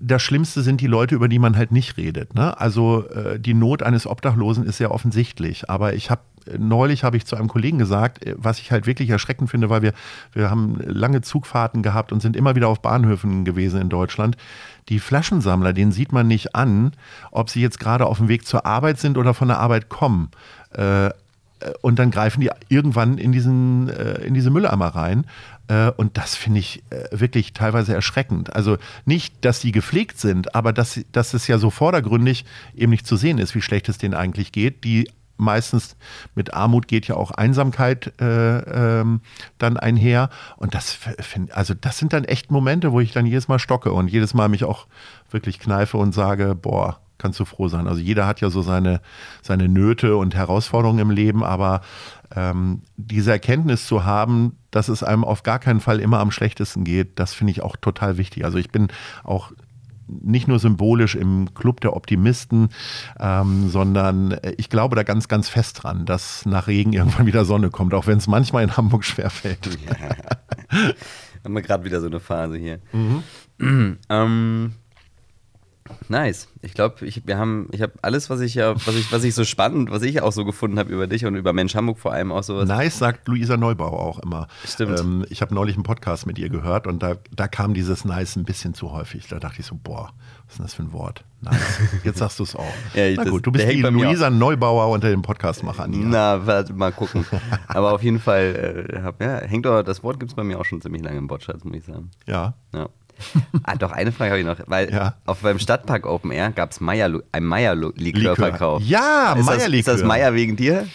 das Schlimmste sind die Leute, über die man halt nicht redet. Ne? Also äh, die Not eines Obdachlosen ist sehr offensichtlich. Aber ich habe neulich habe ich zu einem Kollegen gesagt, äh, was ich halt wirklich erschreckend finde, weil wir, wir haben lange Zugfahrten gehabt und sind immer wieder auf Bahnhöfen gewesen in Deutschland. Die Flaschensammler, denen sieht man nicht an, ob sie jetzt gerade auf dem Weg zur Arbeit sind oder von der Arbeit kommen. Äh, und dann greifen die irgendwann in, diesen, in diese Mülleimer rein. Äh, und das finde ich äh, wirklich teilweise erschreckend. Also nicht, dass sie gepflegt sind, aber dass, dass es ja so vordergründig eben nicht zu sehen ist, wie schlecht es denen eigentlich geht. Die meistens mit Armut geht ja auch Einsamkeit äh, ähm, dann einher. Und das find, also das sind dann echt Momente, wo ich dann jedes Mal stocke und jedes Mal mich auch wirklich kneife und sage, boah, kannst du froh sein. Also jeder hat ja so seine, seine Nöte und Herausforderungen im Leben, aber ähm, diese Erkenntnis zu haben, dass es einem auf gar keinen Fall immer am schlechtesten geht, das finde ich auch total wichtig. Also ich bin auch nicht nur symbolisch im Club der Optimisten, ähm, sondern ich glaube da ganz, ganz fest dran, dass nach Regen irgendwann wieder Sonne kommt, auch wenn es manchmal in Hamburg schwerfällt. Ja. [LAUGHS] Haben wir gerade wieder so eine Phase hier. Mhm. ähm, Nice. Ich glaube, ich, wir haben, ich habe alles, was ich ja, was ich, was ich so spannend, was ich auch so gefunden habe über dich und über Mensch Hamburg vor allem auch so. Nice sagt Luisa Neubauer auch immer. Stimmt. Ähm, ich habe neulich einen Podcast mit ihr gehört und da, da kam dieses Nice ein bisschen zu häufig. Da dachte ich so, boah, was ist denn das für ein Wort? Nice. Jetzt sagst du es auch. ja, Na gut, du bist die Luisa Neubauer unter den Podcastmachern. Na, warte, mal gucken. [LAUGHS] Aber auf jeden Fall, äh, hab, ja, hängt doch, das Wort gibt es bei mir auch schon ziemlich lange im Wortschatz, muss ich sagen. Ja. Ja [LAUGHS] ah, doch, eine Frage habe ich noch. Weil ja. auf beim Stadtpark Open Air gab es ein Meier-Likör-Verkauf. Ja, Meier-Likör. Ist das Meier wegen dir?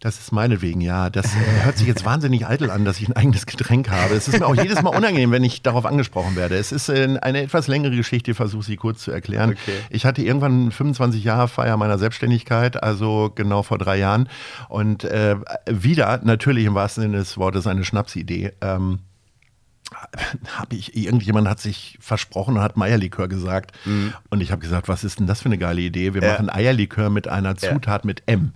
Das ist meinetwegen, ja. Das äh, hört sich jetzt wahnsinnig eitel an, dass ich ein eigenes Getränk habe. Es ist mir auch jedes Mal unangenehm, wenn ich darauf angesprochen werde. Es ist äh, eine etwas längere Geschichte, ich versuche sie kurz zu erklären. Okay. Ich hatte irgendwann 25 Jahre Feier meiner Selbstständigkeit, also genau vor drei Jahren. Und äh, wieder, natürlich im wahrsten Sinne des Wortes, eine Schnapsidee. Ähm, habe ich, irgendjemand hat sich versprochen und hat Meierlikör gesagt. Mhm. Und ich habe gesagt, was ist denn das für eine geile Idee? Wir ja. machen Eierlikör mit einer Zutat ja. mit M.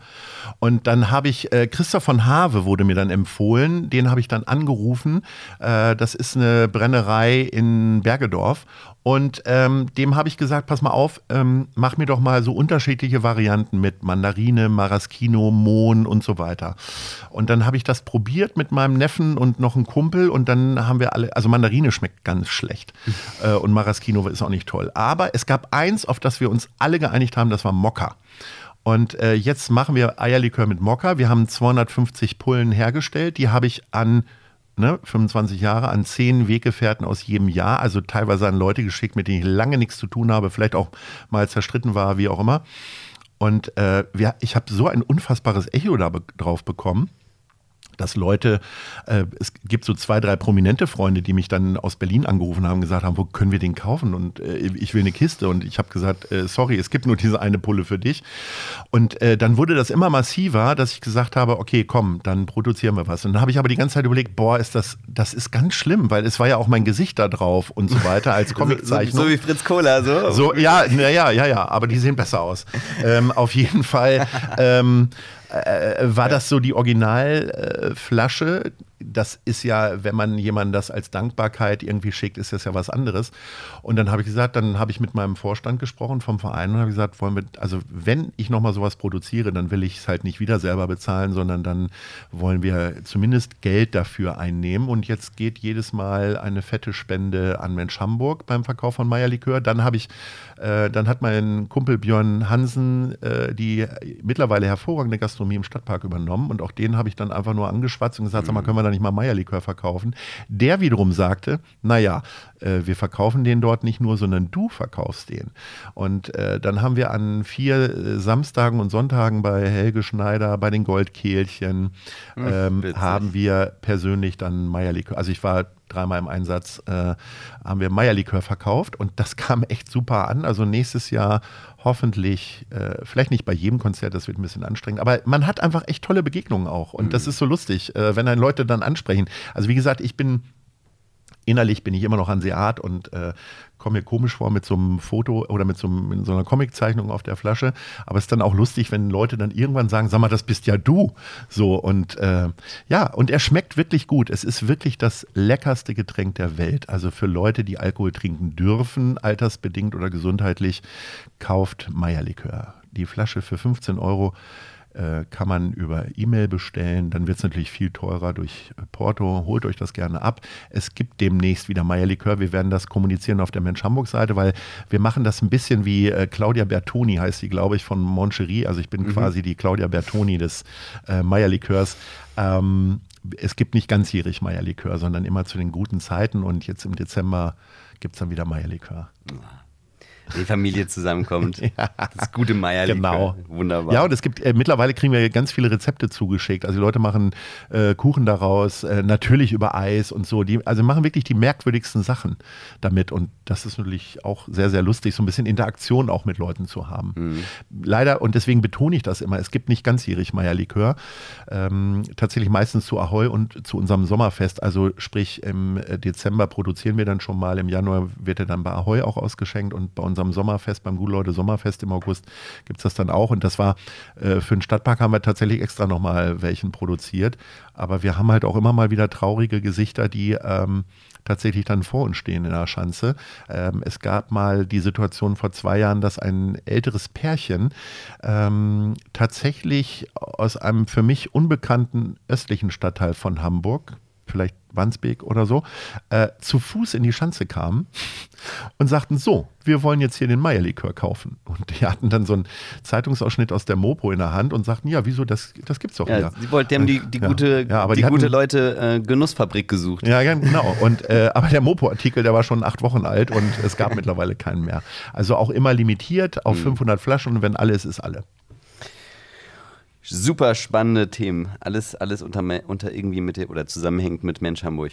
Und dann habe ich, äh, Christoph von Have wurde mir dann empfohlen, den habe ich dann angerufen. Äh, das ist eine Brennerei in Bergedorf. Und ähm, dem habe ich gesagt, pass mal auf, ähm, mach mir doch mal so unterschiedliche Varianten mit Mandarine, Maraschino, Mohn und so weiter. Und dann habe ich das probiert mit meinem Neffen und noch einem Kumpel und dann haben wir alle, also Mandarine schmeckt ganz schlecht [LAUGHS] äh, und Maraschino ist auch nicht toll. Aber es gab eins, auf das wir uns alle geeinigt haben, das war Mokka. Und äh, jetzt machen wir Eierlikör mit Mokka. Wir haben 250 Pullen hergestellt. Die habe ich an ne, 25 Jahre, an zehn Weggefährten aus jedem Jahr, also teilweise an Leute geschickt, mit denen ich lange nichts zu tun habe, vielleicht auch mal zerstritten war, wie auch immer. Und äh, wir, ich habe so ein unfassbares Echo da be drauf bekommen dass Leute, äh, es gibt so zwei, drei prominente Freunde, die mich dann aus Berlin angerufen haben, gesagt haben, wo können wir den kaufen? Und äh, ich will eine Kiste. Und ich habe gesagt, äh, sorry, es gibt nur diese eine Pulle für dich. Und äh, dann wurde das immer massiver, dass ich gesagt habe, okay, komm, dann produzieren wir was. Und dann habe ich aber die ganze Zeit überlegt, boah, ist das, das ist ganz schlimm, weil es war ja auch mein Gesicht da drauf und so weiter als [LAUGHS] Comiczeichnung. so, so, wie Fritz Kohler, so? So, ja, naja, ja, ja, aber die sehen besser aus. ähm, auf jeden Fall. [LAUGHS] Ähm, äh, war das so die Originalflasche? Das ist ja, wenn man jemandem das als Dankbarkeit irgendwie schickt, ist das ja was anderes. Und dann habe ich gesagt, dann habe ich mit meinem Vorstand gesprochen vom Verein und habe gesagt, wollen wir, also wenn ich nochmal sowas produziere, dann will ich es halt nicht wieder selber bezahlen, sondern dann wollen wir zumindest Geld dafür einnehmen. Und jetzt geht jedes Mal eine fette Spende an Mensch Hamburg beim Verkauf von Meier Likör. Dann habe ich, äh, dann hat mein Kumpel Björn Hansen äh, die mittlerweile hervorragende Gastronomie im Stadtpark übernommen und auch den habe ich dann einfach nur angeschwatzt und gesagt, mhm. sag mal, können wir da nicht mal Meierlikör verkaufen. Der wiederum sagte, naja, äh, wir verkaufen den dort nicht nur, sondern du verkaufst den. Und äh, dann haben wir an vier äh, Samstagen und Sonntagen bei Helge Schneider, bei den Goldkehlchen, hm, ähm, haben wir persönlich dann Meierlikör. Also ich war dreimal im Einsatz, äh, haben wir Meierlikör verkauft und das [LAUGHS] kam echt super an. Also nächstes Jahr hoffentlich, äh, vielleicht nicht bei jedem Konzert, das wird ein bisschen anstrengend, aber man hat einfach echt tolle Begegnungen auch und mhm. das ist so lustig, äh, wenn dann Leute dann ansprechen. Also wie gesagt, ich bin innerlich bin ich immer noch Hanseat und äh, komme mir komisch vor mit so einem Foto oder mit so, einem, mit so einer Comiczeichnung auf der Flasche. Aber es ist dann auch lustig, wenn Leute dann irgendwann sagen, sag mal, das bist ja du. So und äh, ja, und er schmeckt wirklich gut. Es ist wirklich das leckerste Getränk der Welt. Also für Leute, die Alkohol trinken dürfen, altersbedingt oder gesundheitlich, kauft Meierlikör. Die Flasche für 15 Euro äh, kann man über E-Mail bestellen. Dann wird es natürlich viel teurer durch Porto. Holt euch das gerne ab. Es gibt demnächst wieder Meierlikör. Wir werden das kommunizieren auf der Mensch Hamburg Seite, weil wir machen das ein bisschen wie äh, Claudia Bertoni, heißt sie, glaube ich, von Moncherie. Also ich bin mhm. quasi die Claudia Bertoni des äh, Meierlikörs. Ähm, es gibt nicht ganzjährig Meierlikör, sondern immer zu den guten Zeiten. Und jetzt im Dezember gibt es dann wieder Meierlikör. Ja die Familie zusammenkommt. [LAUGHS] ja. Das gute Meier. Genau. Wunderbar. Ja, und es gibt, äh, mittlerweile kriegen wir ganz viele Rezepte zugeschickt. Also die Leute machen äh, Kuchen daraus, äh, natürlich über Eis und so. Die, also machen wirklich die merkwürdigsten Sachen damit. Und das ist natürlich auch sehr, sehr lustig, so ein bisschen Interaktion auch mit Leuten zu haben. Mhm. Leider, und deswegen betone ich das immer, es gibt nicht ganzjährig Meierlikör. Ähm, tatsächlich meistens zu Ahoi und zu unserem Sommerfest. Also sprich, im äh, Dezember produzieren wir dann schon mal, im Januar wird er dann bei Ahoi auch ausgeschenkt und bei uns unserem Sommerfest, beim Gute-Leute Sommerfest im August, gibt es das dann auch. Und das war äh, für den Stadtpark haben wir tatsächlich extra nochmal welchen produziert. Aber wir haben halt auch immer mal wieder traurige Gesichter, die ähm, tatsächlich dann vor uns stehen in der Schanze. Ähm, es gab mal die Situation vor zwei Jahren, dass ein älteres Pärchen ähm, tatsächlich aus einem für mich unbekannten östlichen Stadtteil von Hamburg, vielleicht Wandsbek oder so, äh, zu Fuß in die Schanze kamen und sagten, so, wir wollen jetzt hier den Meierlikör kaufen. Und die hatten dann so einen Zeitungsausschnitt aus der Mopo in der Hand und sagten, ja, wieso, das, das gibt's doch ja, wieder. Sie wollten, die haben die, die ja, gute, ja, die, die hatten, gute Leute äh, Genussfabrik gesucht. Ja, genau. Und, äh, aber der Mopo-Artikel, der war schon acht Wochen alt und es gab mittlerweile keinen mehr. Also auch immer limitiert auf mhm. 500 Flaschen und wenn alles ist, alle. Super spannende Themen. Alles, alles unter, unter irgendwie mit oder zusammenhängt mit Mensch Hamburg.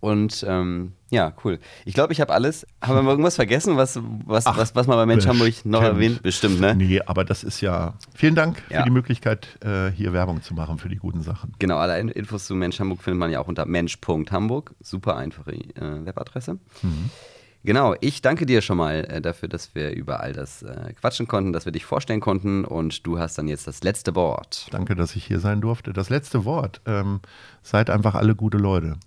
Und ähm, ja, cool. Ich glaube, ich habe alles. Haben wir irgendwas vergessen, was, was, Ach, was, was man bei Mensch. Hamburg noch erwähnt? Bestimmt, ne? Nee, aber das ist ja. Vielen Dank ja. für die Möglichkeit, äh, hier Werbung zu machen für die guten Sachen. Genau, alle Infos zu Mensch Hamburg findet man ja auch unter mensch.hamburg. Super einfache äh, Webadresse. Mhm. Genau, ich danke dir schon mal äh, dafür, dass wir über all das äh, quatschen konnten, dass wir dich vorstellen konnten und du hast dann jetzt das letzte Wort. Danke, dass ich hier sein durfte. Das letzte Wort. Ähm, seid einfach alle gute Leute.